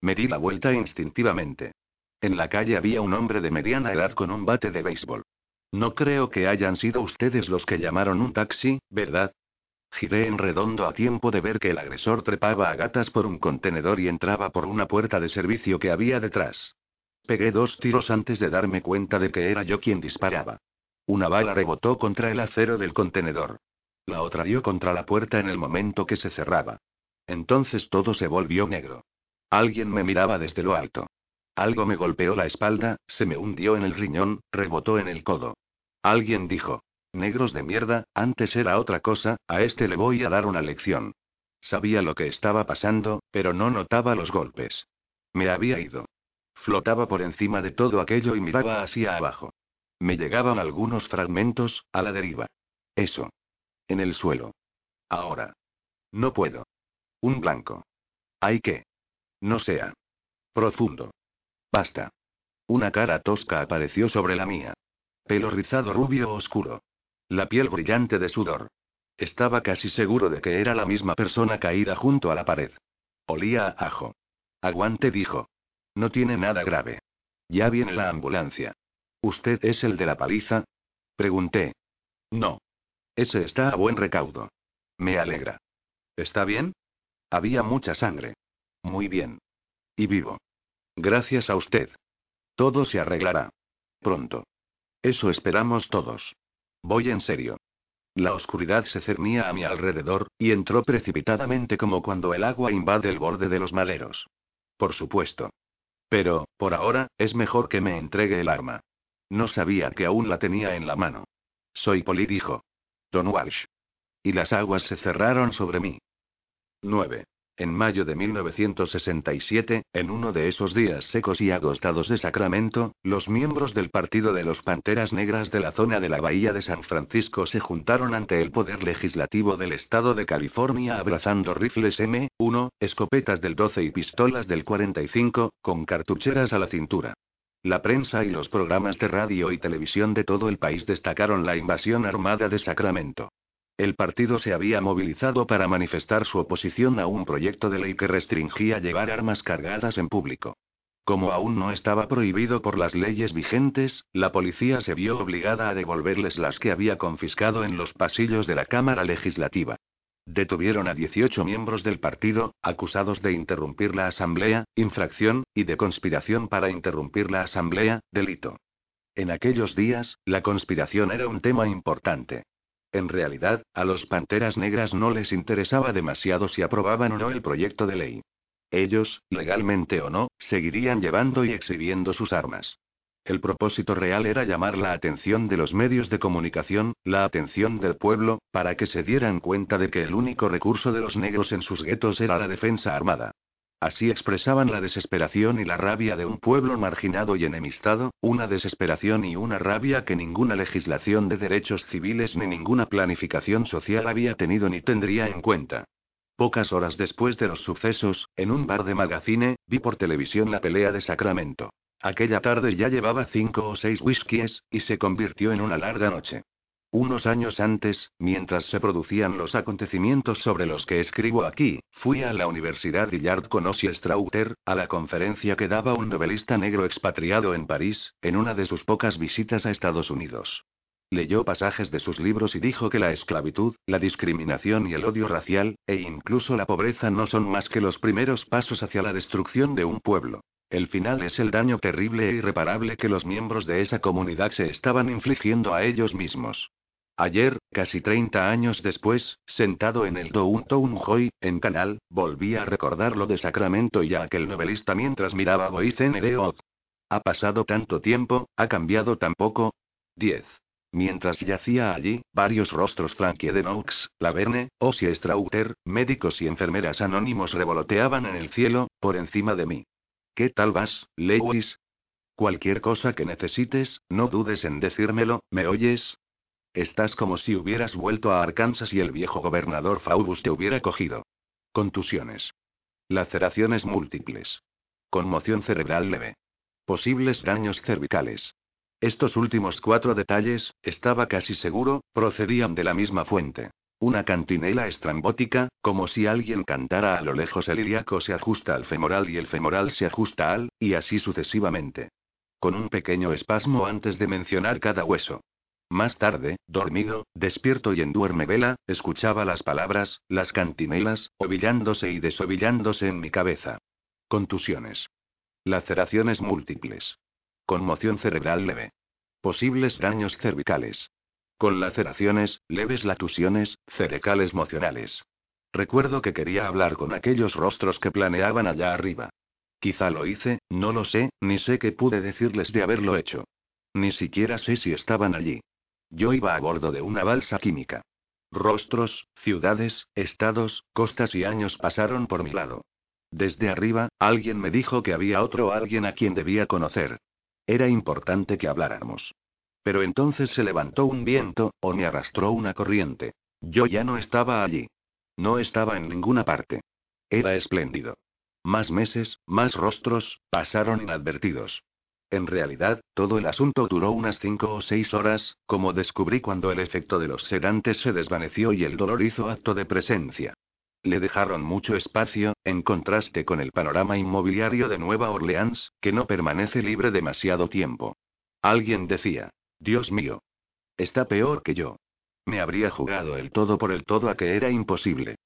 Me di la vuelta instintivamente. En la calle había un hombre de mediana edad con un bate de béisbol. No creo que hayan sido ustedes los que llamaron un taxi, ¿verdad? Giré en redondo a tiempo de ver que el agresor trepaba a gatas por un contenedor y entraba por una puerta de servicio que había detrás. Pegué dos tiros antes de darme cuenta de que era yo quien disparaba. Una bala rebotó contra el acero del contenedor. La otra dio contra la puerta en el momento que se cerraba. Entonces todo se volvió negro. Alguien me miraba desde lo alto. Algo me golpeó la espalda, se me hundió en el riñón, rebotó en el codo. Alguien dijo, negros de mierda, antes era otra cosa, a este le voy a dar una lección. Sabía lo que estaba pasando, pero no notaba los golpes. Me había ido. Flotaba por encima de todo aquello y miraba hacia abajo. Me llegaban algunos fragmentos, a la deriva. Eso. En el suelo. Ahora. No puedo. Un blanco. Hay que. No sea. Profundo. Basta. Una cara tosca apareció sobre la mía. Pelo rizado rubio oscuro. La piel brillante de sudor. Estaba casi seguro de que era la misma persona caída junto a la pared. Olía a ajo. Aguante, dijo. No tiene nada grave. Ya viene la ambulancia. ¿Usted es el de la paliza? Pregunté. No. Ese está a buen recaudo. Me alegra. ¿Está bien? Había mucha sangre. Muy bien. Y vivo. Gracias a usted. Todo se arreglará. Pronto. Eso esperamos todos. Voy en serio. La oscuridad se cernía a mi alrededor, y entró precipitadamente como cuando el agua invade el borde de los maleros. Por supuesto. Pero, por ahora, es mejor que me entregue el arma. No sabía que aún la tenía en la mano. Soy Poli, dijo. Don Walsh. Y las aguas se cerraron sobre mí. 9. En mayo de 1967, en uno de esos días secos y agostados de Sacramento, los miembros del Partido de los Panteras Negras de la zona de la Bahía de San Francisco se juntaron ante el Poder Legislativo del Estado de California abrazando rifles M1, escopetas del 12 y pistolas del 45, con cartucheras a la cintura. La prensa y los programas de radio y televisión de todo el país destacaron la invasión armada de Sacramento. El partido se había movilizado para manifestar su oposición a un proyecto de ley que restringía llevar armas cargadas en público. Como aún no estaba prohibido por las leyes vigentes, la policía se vio obligada a devolverles las que había confiscado en los pasillos de la Cámara Legislativa. Detuvieron a 18 miembros del partido, acusados de interrumpir la asamblea, infracción, y de conspiración para interrumpir la asamblea, delito. En aquellos días, la conspiración era un tema importante. En realidad, a los Panteras Negras no les interesaba demasiado si aprobaban o no el proyecto de ley. Ellos, legalmente o no, seguirían llevando y exhibiendo sus armas. El propósito real era llamar la atención de los medios de comunicación, la atención del pueblo, para que se dieran cuenta de que el único recurso de los negros en sus guetos era la defensa armada. Así expresaban la desesperación y la rabia de un pueblo marginado y enemistado, una desesperación y una rabia que ninguna legislación de derechos civiles ni ninguna planificación social había tenido ni tendría en cuenta. Pocas horas después de los sucesos, en un bar de magazine, vi por televisión la pelea de Sacramento. Aquella tarde ya llevaba cinco o seis whiskies, y se convirtió en una larga noche. Unos años antes, mientras se producían los acontecimientos sobre los que escribo aquí, fui a la Universidad Dillard con Ossie Strauter, a la conferencia que daba un novelista negro expatriado en París, en una de sus pocas visitas a Estados Unidos. Leyó pasajes de sus libros y dijo que la esclavitud, la discriminación y el odio racial, e incluso la pobreza no son más que los primeros pasos hacia la destrucción de un pueblo. El final es el daño terrible e irreparable que los miembros de esa comunidad se estaban infligiendo a ellos mismos. Ayer, casi 30 años después, sentado en el Downtown Hoy, en Canal, volví a recordar lo de Sacramento y a aquel novelista mientras miraba Boyzen Ereot. Ha pasado tanto tiempo, ha cambiado tan poco. 10. Mientras yacía allí, varios rostros Frankie de Knox, Laverne, Ossie Strauter, médicos y enfermeras anónimos revoloteaban en el cielo, por encima de mí. ¿Qué tal vas, Lewis? Cualquier cosa que necesites, no dudes en decírmelo, ¿me oyes? Estás como si hubieras vuelto a Arkansas y el viejo gobernador Faubus te hubiera cogido. Contusiones. Laceraciones múltiples. Conmoción cerebral leve. Posibles daños cervicales. Estos últimos cuatro detalles, estaba casi seguro, procedían de la misma fuente. Una cantinela estrambótica, como si alguien cantara a lo lejos el ilíaco se ajusta al femoral y el femoral se ajusta al, y así sucesivamente. Con un pequeño espasmo antes de mencionar cada hueso. Más tarde, dormido, despierto y en duerme vela, escuchaba las palabras, las cantinelas, ovillándose y desovillándose en mi cabeza. Contusiones. Laceraciones múltiples. Conmoción cerebral leve. Posibles daños cervicales. Con laceraciones, leves latusiones, cerecales mocionales. Recuerdo que quería hablar con aquellos rostros que planeaban allá arriba. Quizá lo hice, no lo sé, ni sé qué pude decirles de haberlo hecho. Ni siquiera sé si estaban allí. Yo iba a bordo de una balsa química. Rostros, ciudades, estados, costas y años pasaron por mi lado. Desde arriba, alguien me dijo que había otro alguien a quien debía conocer. Era importante que habláramos. Pero entonces se levantó un viento, o me arrastró una corriente. Yo ya no estaba allí. No estaba en ninguna parte. Era espléndido. Más meses, más rostros, pasaron inadvertidos. En realidad, todo el asunto duró unas cinco o seis horas, como descubrí cuando el efecto de los sedantes se desvaneció y el dolor hizo acto de presencia. Le dejaron mucho espacio, en contraste con el panorama inmobiliario de Nueva Orleans, que no permanece libre demasiado tiempo. Alguien decía, Dios mío. Está peor que yo. Me habría jugado el todo por el todo a que era imposible.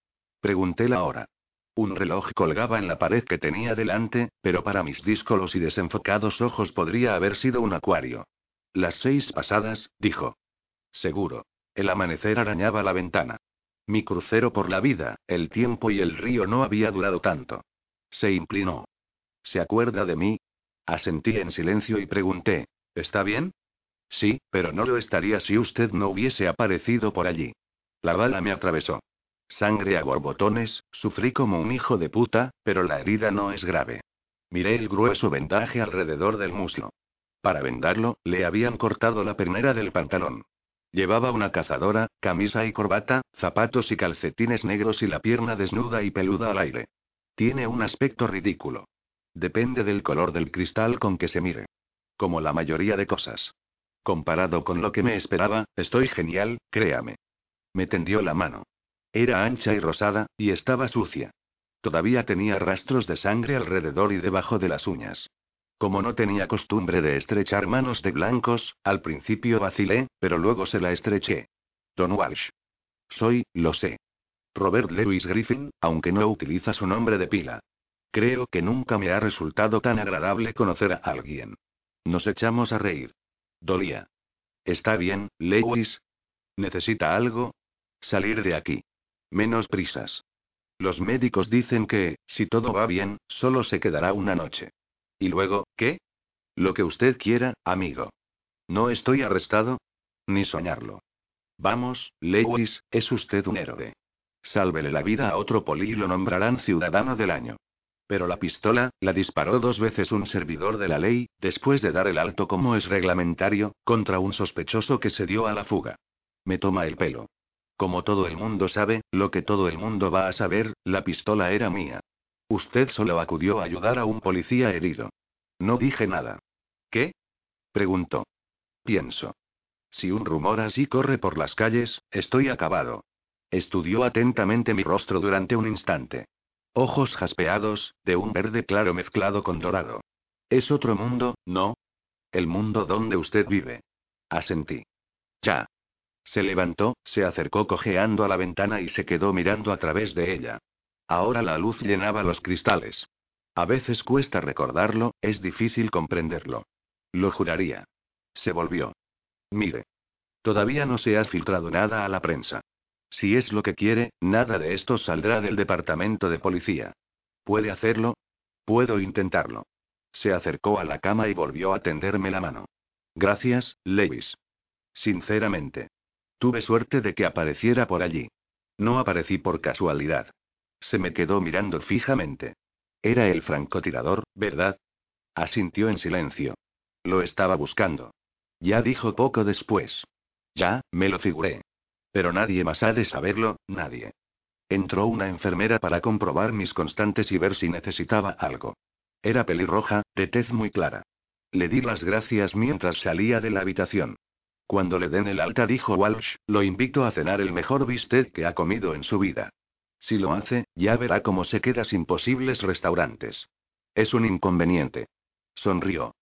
Pregunté la hora. Un reloj colgaba en la pared que tenía delante, pero para mis díscolos y desenfocados ojos podría haber sido un acuario. Las seis pasadas, dijo. Seguro. El amanecer arañaba la ventana. Mi crucero por la vida, el tiempo y el río no había durado tanto. Se inclinó. ¿Se acuerda de mí? Asentí en silencio y pregunté, ¿está bien? Sí, pero no lo estaría si usted no hubiese aparecido por allí. La bala me atravesó. Sangre a borbotones, sufrí como un hijo de puta, pero la herida no es grave. Miré el grueso vendaje alrededor del muslo. Para vendarlo, le habían cortado la pernera del pantalón. Llevaba una cazadora, camisa y corbata, zapatos y calcetines negros y la pierna desnuda y peluda al aire. Tiene un aspecto ridículo. Depende del color del cristal con que se mire. Como la mayoría de cosas. Comparado con lo que me esperaba, estoy genial, créame. Me tendió la mano. Era ancha y rosada, y estaba sucia. Todavía tenía rastros de sangre alrededor y debajo de las uñas. Como no tenía costumbre de estrechar manos de blancos, al principio vacilé, pero luego se la estreché. Don Walsh. Soy, lo sé. Robert Lewis Griffin, aunque no utiliza su nombre de pila. Creo que nunca me ha resultado tan agradable conocer a alguien. Nos echamos a reír. Dolía. Está bien, Lewis. ¿Necesita algo? Salir de aquí. Menos prisas. Los médicos dicen que, si todo va bien, solo se quedará una noche. ¿Y luego, qué? Lo que usted quiera, amigo. ¿No estoy arrestado? Ni soñarlo. Vamos, Lewis, es usted un héroe. Sálvele la vida a otro poli y lo nombrarán ciudadano del año. Pero la pistola, la disparó dos veces un servidor de la ley, después de dar el alto como es reglamentario, contra un sospechoso que se dio a la fuga. Me toma el pelo. Como todo el mundo sabe, lo que todo el mundo va a saber, la pistola era mía. Usted solo acudió a ayudar a un policía herido. No dije nada. ¿Qué? preguntó. Pienso. Si un rumor así corre por las calles, estoy acabado. Estudió atentamente mi rostro durante un instante. Ojos jaspeados, de un verde claro mezclado con dorado. Es otro mundo, ¿no? El mundo donde usted vive. Asentí. Ya. Se levantó, se acercó cojeando a la ventana y se quedó mirando a través de ella. Ahora la luz llenaba los cristales. A veces cuesta recordarlo, es difícil comprenderlo. Lo juraría. Se volvió. Mire. Todavía no se ha filtrado nada a la prensa. Si es lo que quiere, nada de esto saldrá del departamento de policía. ¿Puede hacerlo? Puedo intentarlo. Se acercó a la cama y volvió a tenderme la mano. Gracias, Lewis. Sinceramente. Tuve suerte de que apareciera por allí. No aparecí por casualidad. Se me quedó mirando fijamente. Era el francotirador, ¿verdad? Asintió en silencio. Lo estaba buscando. Ya dijo poco después. Ya, me lo figuré. Pero nadie más ha de saberlo, nadie. Entró una enfermera para comprobar mis constantes y ver si necesitaba algo. Era pelirroja, de tez muy clara. Le di las gracias mientras salía de la habitación. Cuando le den el alta, dijo Walsh, lo invito a cenar el mejor bistec que ha comido en su vida. Si lo hace, ya verá cómo se queda sin posibles restaurantes. Es un inconveniente. Sonrió.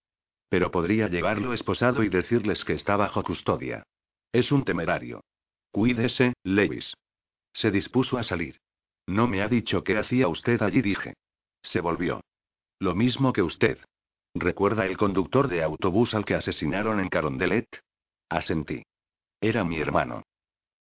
Pero podría llevarlo esposado y decirles que está bajo custodia. Es un temerario. Cuídese, Lewis. Se dispuso a salir. No me ha dicho qué hacía usted allí, dije. Se volvió. Lo mismo que usted. ¿Recuerda el conductor de autobús al que asesinaron en Carondelet? Asentí. Era mi hermano.